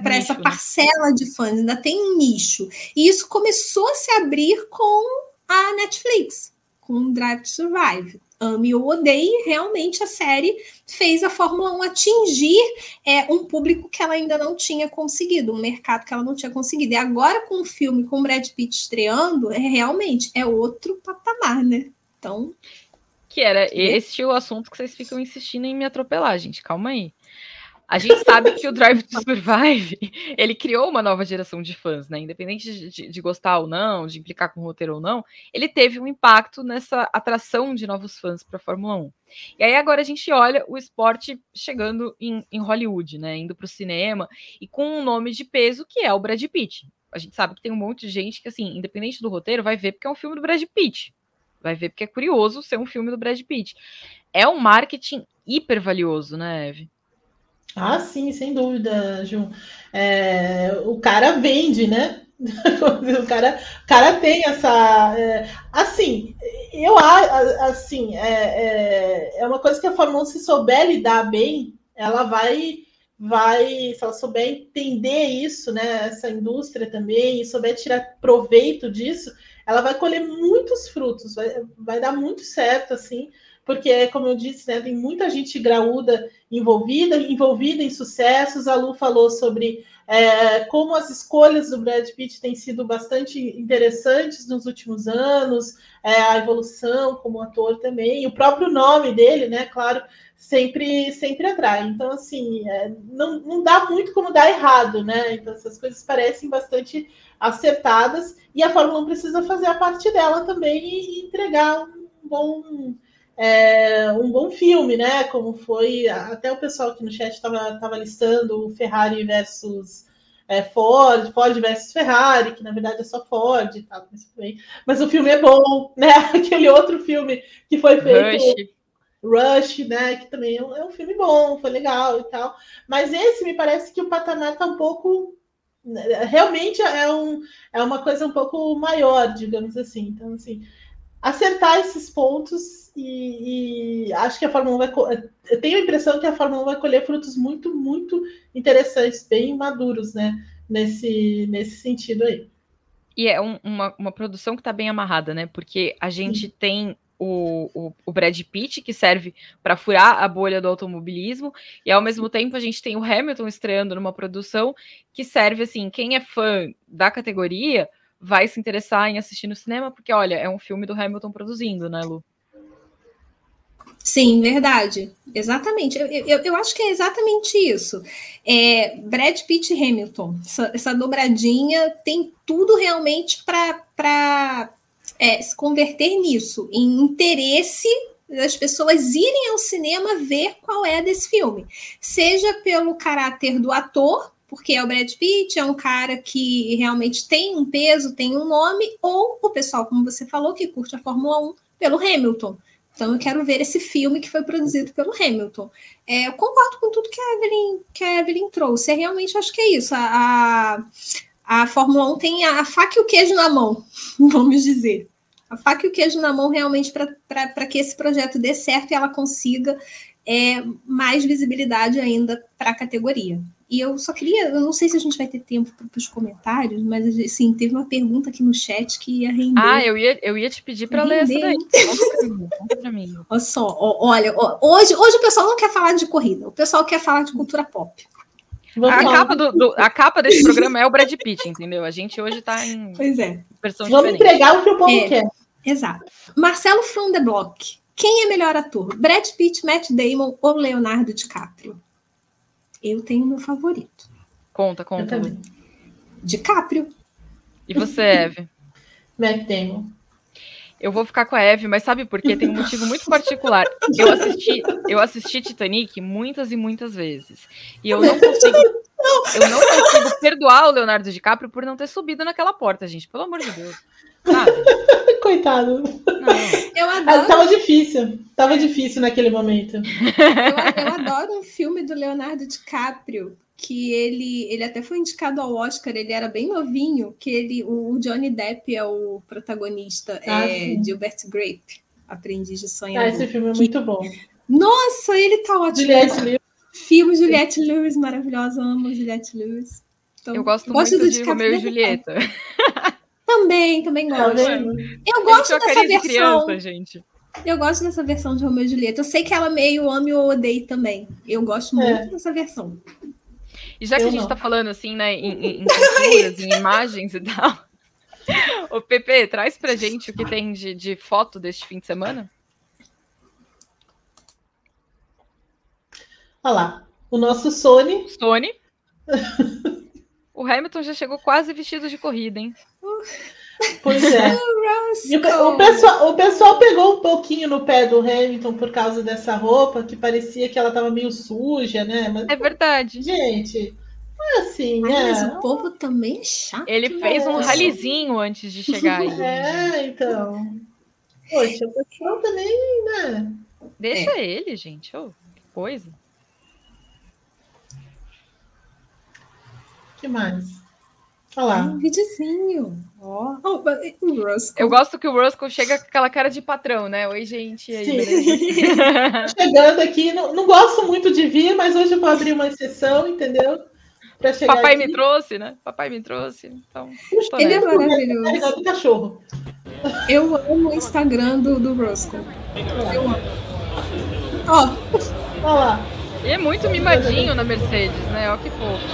para essa né? parcela de fãs, ainda tem um nicho. E isso começou a se abrir com a Netflix, com Drive to Survive ame ou odeie, realmente a série fez a Fórmula 1 atingir é, um público que ela ainda não tinha conseguido, um mercado que ela não tinha conseguido. E agora com o filme com Brad Pitt estreando, é, realmente é outro patamar, né? Então. Que era esse o assunto que vocês ficam insistindo em me atropelar, gente. Calma aí. A gente sabe que o Drive to Survive, ele criou uma nova geração de fãs, né? Independente de, de, gostar ou não, de implicar com o roteiro ou não, ele teve um impacto nessa atração de novos fãs para a Fórmula 1. E aí agora a gente olha o esporte chegando em, em Hollywood, né? Indo para o cinema e com um nome de peso que é o Brad Pitt. A gente sabe que tem um monte de gente que, assim, independente do roteiro, vai ver porque é um filme do Brad Pitt. Vai ver porque é curioso ser um filme do Brad Pitt. É um marketing hiper valioso, né, Eve? Ah, sim, sem dúvida, Ju. É, o cara vende, né? o cara, cara tem essa. É, assim, eu assim, é, é, é, uma coisa que a Fórmula 1, se souber lidar bem, ela vai, vai, se ela souber entender isso, né? Essa indústria também, e souber tirar proveito disso, ela vai colher muitos frutos, vai, vai dar muito certo, assim porque, como eu disse, né, tem muita gente graúda envolvida, envolvida em sucessos. A Lu falou sobre é, como as escolhas do Brad Pitt têm sido bastante interessantes nos últimos anos, é, a evolução como ator também, o próprio nome dele, né, claro, sempre, sempre atrai. Então, assim, é, não, não dá muito como dar errado, né? Então, essas coisas parecem bastante acertadas e a Fórmula 1 precisa fazer a parte dela também e entregar um bom é, um bom filme, né? Como foi. Até o pessoal aqui no chat estava listando o Ferrari versus é, Ford, Ford versus Ferrari, que na verdade é só Ford e tal, mas, mas o filme é bom, né? Aquele outro filme que foi feito. Rush. Rush, né? Que também é um, é um filme bom, foi legal e tal. Mas esse me parece que o patamar está um pouco realmente é, um, é uma coisa um pouco maior, digamos assim. Então, assim, acertar esses pontos e, e, acho que a Fórmula 1 vai. Eu tenho a impressão que a Fórmula 1 vai colher frutos muito, muito interessantes, bem maduros, né? Nesse, nesse sentido aí. E é um, uma, uma produção que está bem amarrada, né? Porque a gente Sim. tem o, o, o, Brad Pitt, que serve para furar a bolha do automobilismo, e ao mesmo tempo a gente tem o Hamilton estreando numa produção que serve assim, quem é fã da categoria vai se interessar em assistir no cinema, porque, olha, é um filme do Hamilton produzindo, né, Lu? Sim, verdade. Exatamente. Eu, eu, eu, acho que é exatamente isso. É, Brad Pitt e Hamilton, essa, essa dobradinha tem tudo realmente para é, se converter nisso, em interesse das pessoas irem ao cinema ver qual é desse filme. Seja pelo caráter do ator, porque é o Brad Pitt, é um cara que realmente tem um peso, tem um nome, ou o pessoal, como você falou, que curte a Fórmula 1 pelo Hamilton. Então eu quero ver esse filme que foi produzido pelo Hamilton. É, eu concordo com tudo que a Evelyn, que a Evelyn trouxe. É realmente acho que é isso. A, a, a Fórmula 1 tem a, a faca e o queijo na mão, vamos dizer. A faca e o queijo na mão realmente para que esse projeto dê certo e ela consiga é, mais visibilidade ainda para a categoria. E eu só queria, eu não sei se a gente vai ter tempo para os comentários, mas assim, teve uma pergunta aqui no chat que ia render. Ah, eu ia, eu ia te pedir para ler essa daí. Conta para mim. Olha só, ó, olha, ó, hoje, hoje o pessoal não quer falar de corrida, o pessoal quer falar de cultura pop. A capa, do, do, a capa desse programa é o Brad Pitt, entendeu? A gente hoje está em pois é. versão Vamos diferente. entregar o que o povo é, quer. Exato. Marcelo from the Block. Quem é melhor ator? Brad Pitt, Matt Damon ou Leonardo DiCaprio? Eu tenho meu favorito. Conta, conta. DiCaprio. E você, Eve? Matt Damon. Eu vou ficar com a Eve, mas sabe por quê? Tem um motivo muito particular. Eu assisti, eu assisti Titanic muitas e muitas vezes. E eu não consigo. Eu não consigo perdoar o Leonardo DiCaprio por não ter subido naquela porta, gente. Pelo amor de Deus. Sabe? Coitado. Não. Eu adoro. Tava difícil. Tava difícil naquele momento. Eu, eu adoro um filme do Leonardo DiCaprio que ele, ele até foi indicado ao Oscar, ele era bem novinho, que ele, o Johnny Depp é o protagonista, ah, é Gilbert Grape, Aprendiz de Sonhador. Ah, esse filme é que... muito bom. Nossa, ele tá ótimo. Juliette Lewis. Filme Juliette Lewis, maravilhosa, amo Juliette Lewis. Então, eu gosto, gosto muito de Romeu e Julieta. Também, também tá gosto. eu gosto dessa versão. De criança, gente. Eu gosto dessa versão de Romeu e Julieta. Eu sei que ela meio ame ou odeia também. Eu gosto é. muito dessa versão. E já que eu a gente está falando assim, né, em, em, em culturas, em imagens e tal, o Pepe, traz pra gente o que tem de, de foto deste fim de semana. Olha lá, o nosso Sony. Sony. o Hamilton já chegou quase vestido de corrida, hein? Pois é. o, pessoal, o pessoal pegou um pouquinho no pé do Hamilton por causa dessa roupa, que parecia que ela estava meio suja, né? Mas, é verdade. Gente, é assim, Ai, né? Mas o povo também é chato. Ele fez um ralizinho antes de chegar aí. é, então. Poxa, o pessoal também, né? Deixa é. ele, gente. Oh, que coisa. Que mais? Olha lá. um videozinho. Oh, Eu gosto que o Roscoe chega com aquela cara de patrão, né? Oi, gente. Aí, Chegando aqui, não, não gosto muito de vir, mas hoje eu vou abrir uma exceção, entendeu? Papai aqui. me trouxe, né? Papai me trouxe. Então, Ele é maravilhoso. cachorro. Eu amo o Instagram do, do Roscoe. Eu amo. Ó, olha lá. E é muito mimadinho na Mercedes, né? Olha que fofo.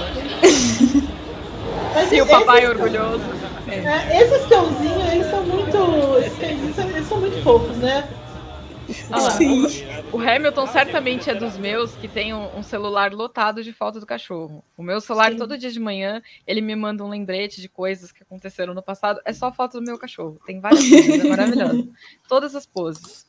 Mas e o papai esses, orgulhoso. É, esses cãozinhos, eles são muito. Eles são muito fofos, né? Ah, Sim. O, o, Hamilton certamente é dos meus que tem um, um, celular lotado de foto do cachorro. O meu celular, Sim. todo dia de manhã, ele me manda um lembrete de coisas que aconteceram no passado. É só foto do meu cachorro. Tem várias coisas, é maravilhoso. Todas as poses.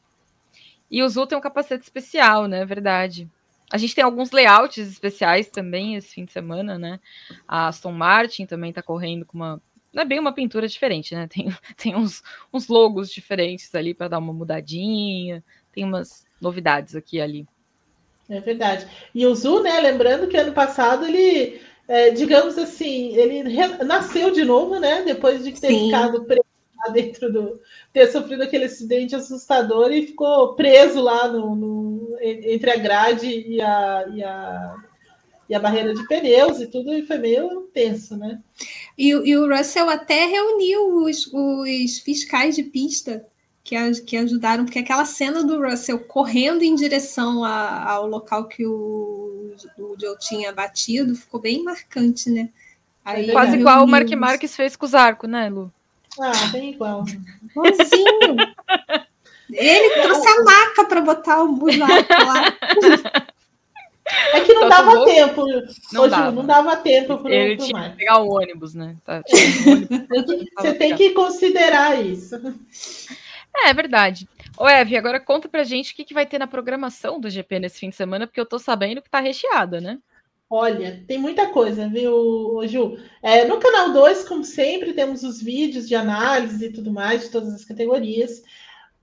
E o Zul tem um capacete especial, né? Verdade. A gente tem alguns layouts especiais também esse fim de semana, né? A Aston Martin também está correndo com uma. Não é bem uma pintura diferente, né? Tem, tem uns, uns logos diferentes ali para dar uma mudadinha. Tem umas novidades aqui e ali. É verdade. E o Zu, né? Lembrando que ano passado ele, é, digamos assim, ele nasceu de novo, né? Depois de ter Sim. ficado preso dentro do. ter sofrido aquele acidente assustador e ficou preso lá no, no entre a grade e a, e a, e a barreira de pneus e tudo, e foi meio tenso, né? E, e o Russell até reuniu os, os fiscais de pista que, que ajudaram, porque aquela cena do Russell correndo em direção a, ao local que o, o Joe tinha batido ficou bem marcante, né? Aí, Quase igual o Mark Marques fez com os arcos, né, Lu? Ah, bem igual. Igualzinho. Ele trouxe a maca para botar o buraco lá. É que não dava tempo. Não, Ô, dava. Ju, não dava tempo para Ele pro tinha que pegar o ônibus, né? Tá, um ônibus, Você tem que considerar isso. É, é verdade. Ô, Eve, agora conta pra gente o que, que vai ter na programação do GP nesse fim de semana, porque eu tô sabendo que tá recheada, né? Olha, tem muita coisa, viu, Ju? É, no canal 2, como sempre, temos os vídeos de análise e tudo mais, de todas as categorias.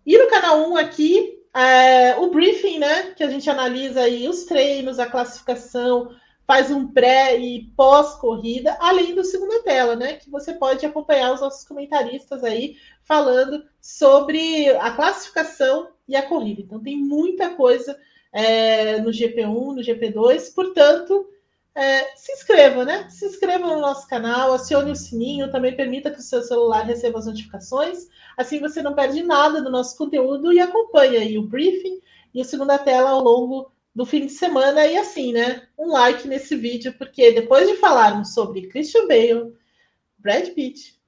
E no canal 1 um aqui, é, o briefing, né? Que a gente analisa aí os treinos, a classificação, faz um pré e pós-corrida, além do segunda tela, né? Que você pode acompanhar os nossos comentaristas aí falando sobre a classificação e a corrida. Então tem muita coisa é, no GP1, no GP2, portanto, é, se inscreva, né? Se inscreva no nosso canal, acione o sininho, também permita que o seu celular receba as notificações. Assim você não perde nada do nosso conteúdo e acompanha aí o briefing e a segunda tela ao longo do fim de semana. E assim, né? Um like nesse vídeo, porque depois de falarmos sobre Christian Bale, Brad Pitt,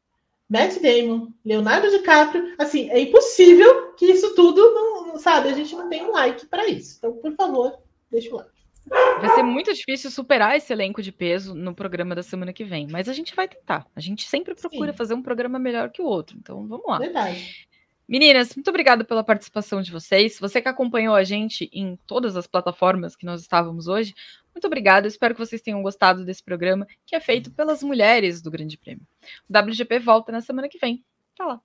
Matt Damon, Leonardo DiCaprio, assim, é impossível que isso tudo não, sabe, a gente não tem um like para isso. Então, por favor, deixa o like. Vai ser muito difícil superar esse elenco de peso no programa da semana que vem, mas a gente vai tentar. A gente sempre procura Sim. fazer um programa melhor que o outro, então vamos lá. Verdade. Meninas, muito obrigada pela participação de vocês. Você que acompanhou a gente em todas as plataformas que nós estávamos hoje, muito obrigada. Espero que vocês tenham gostado desse programa que é feito pelas mulheres do Grande Prêmio. O WGP volta na semana que vem. Até lá.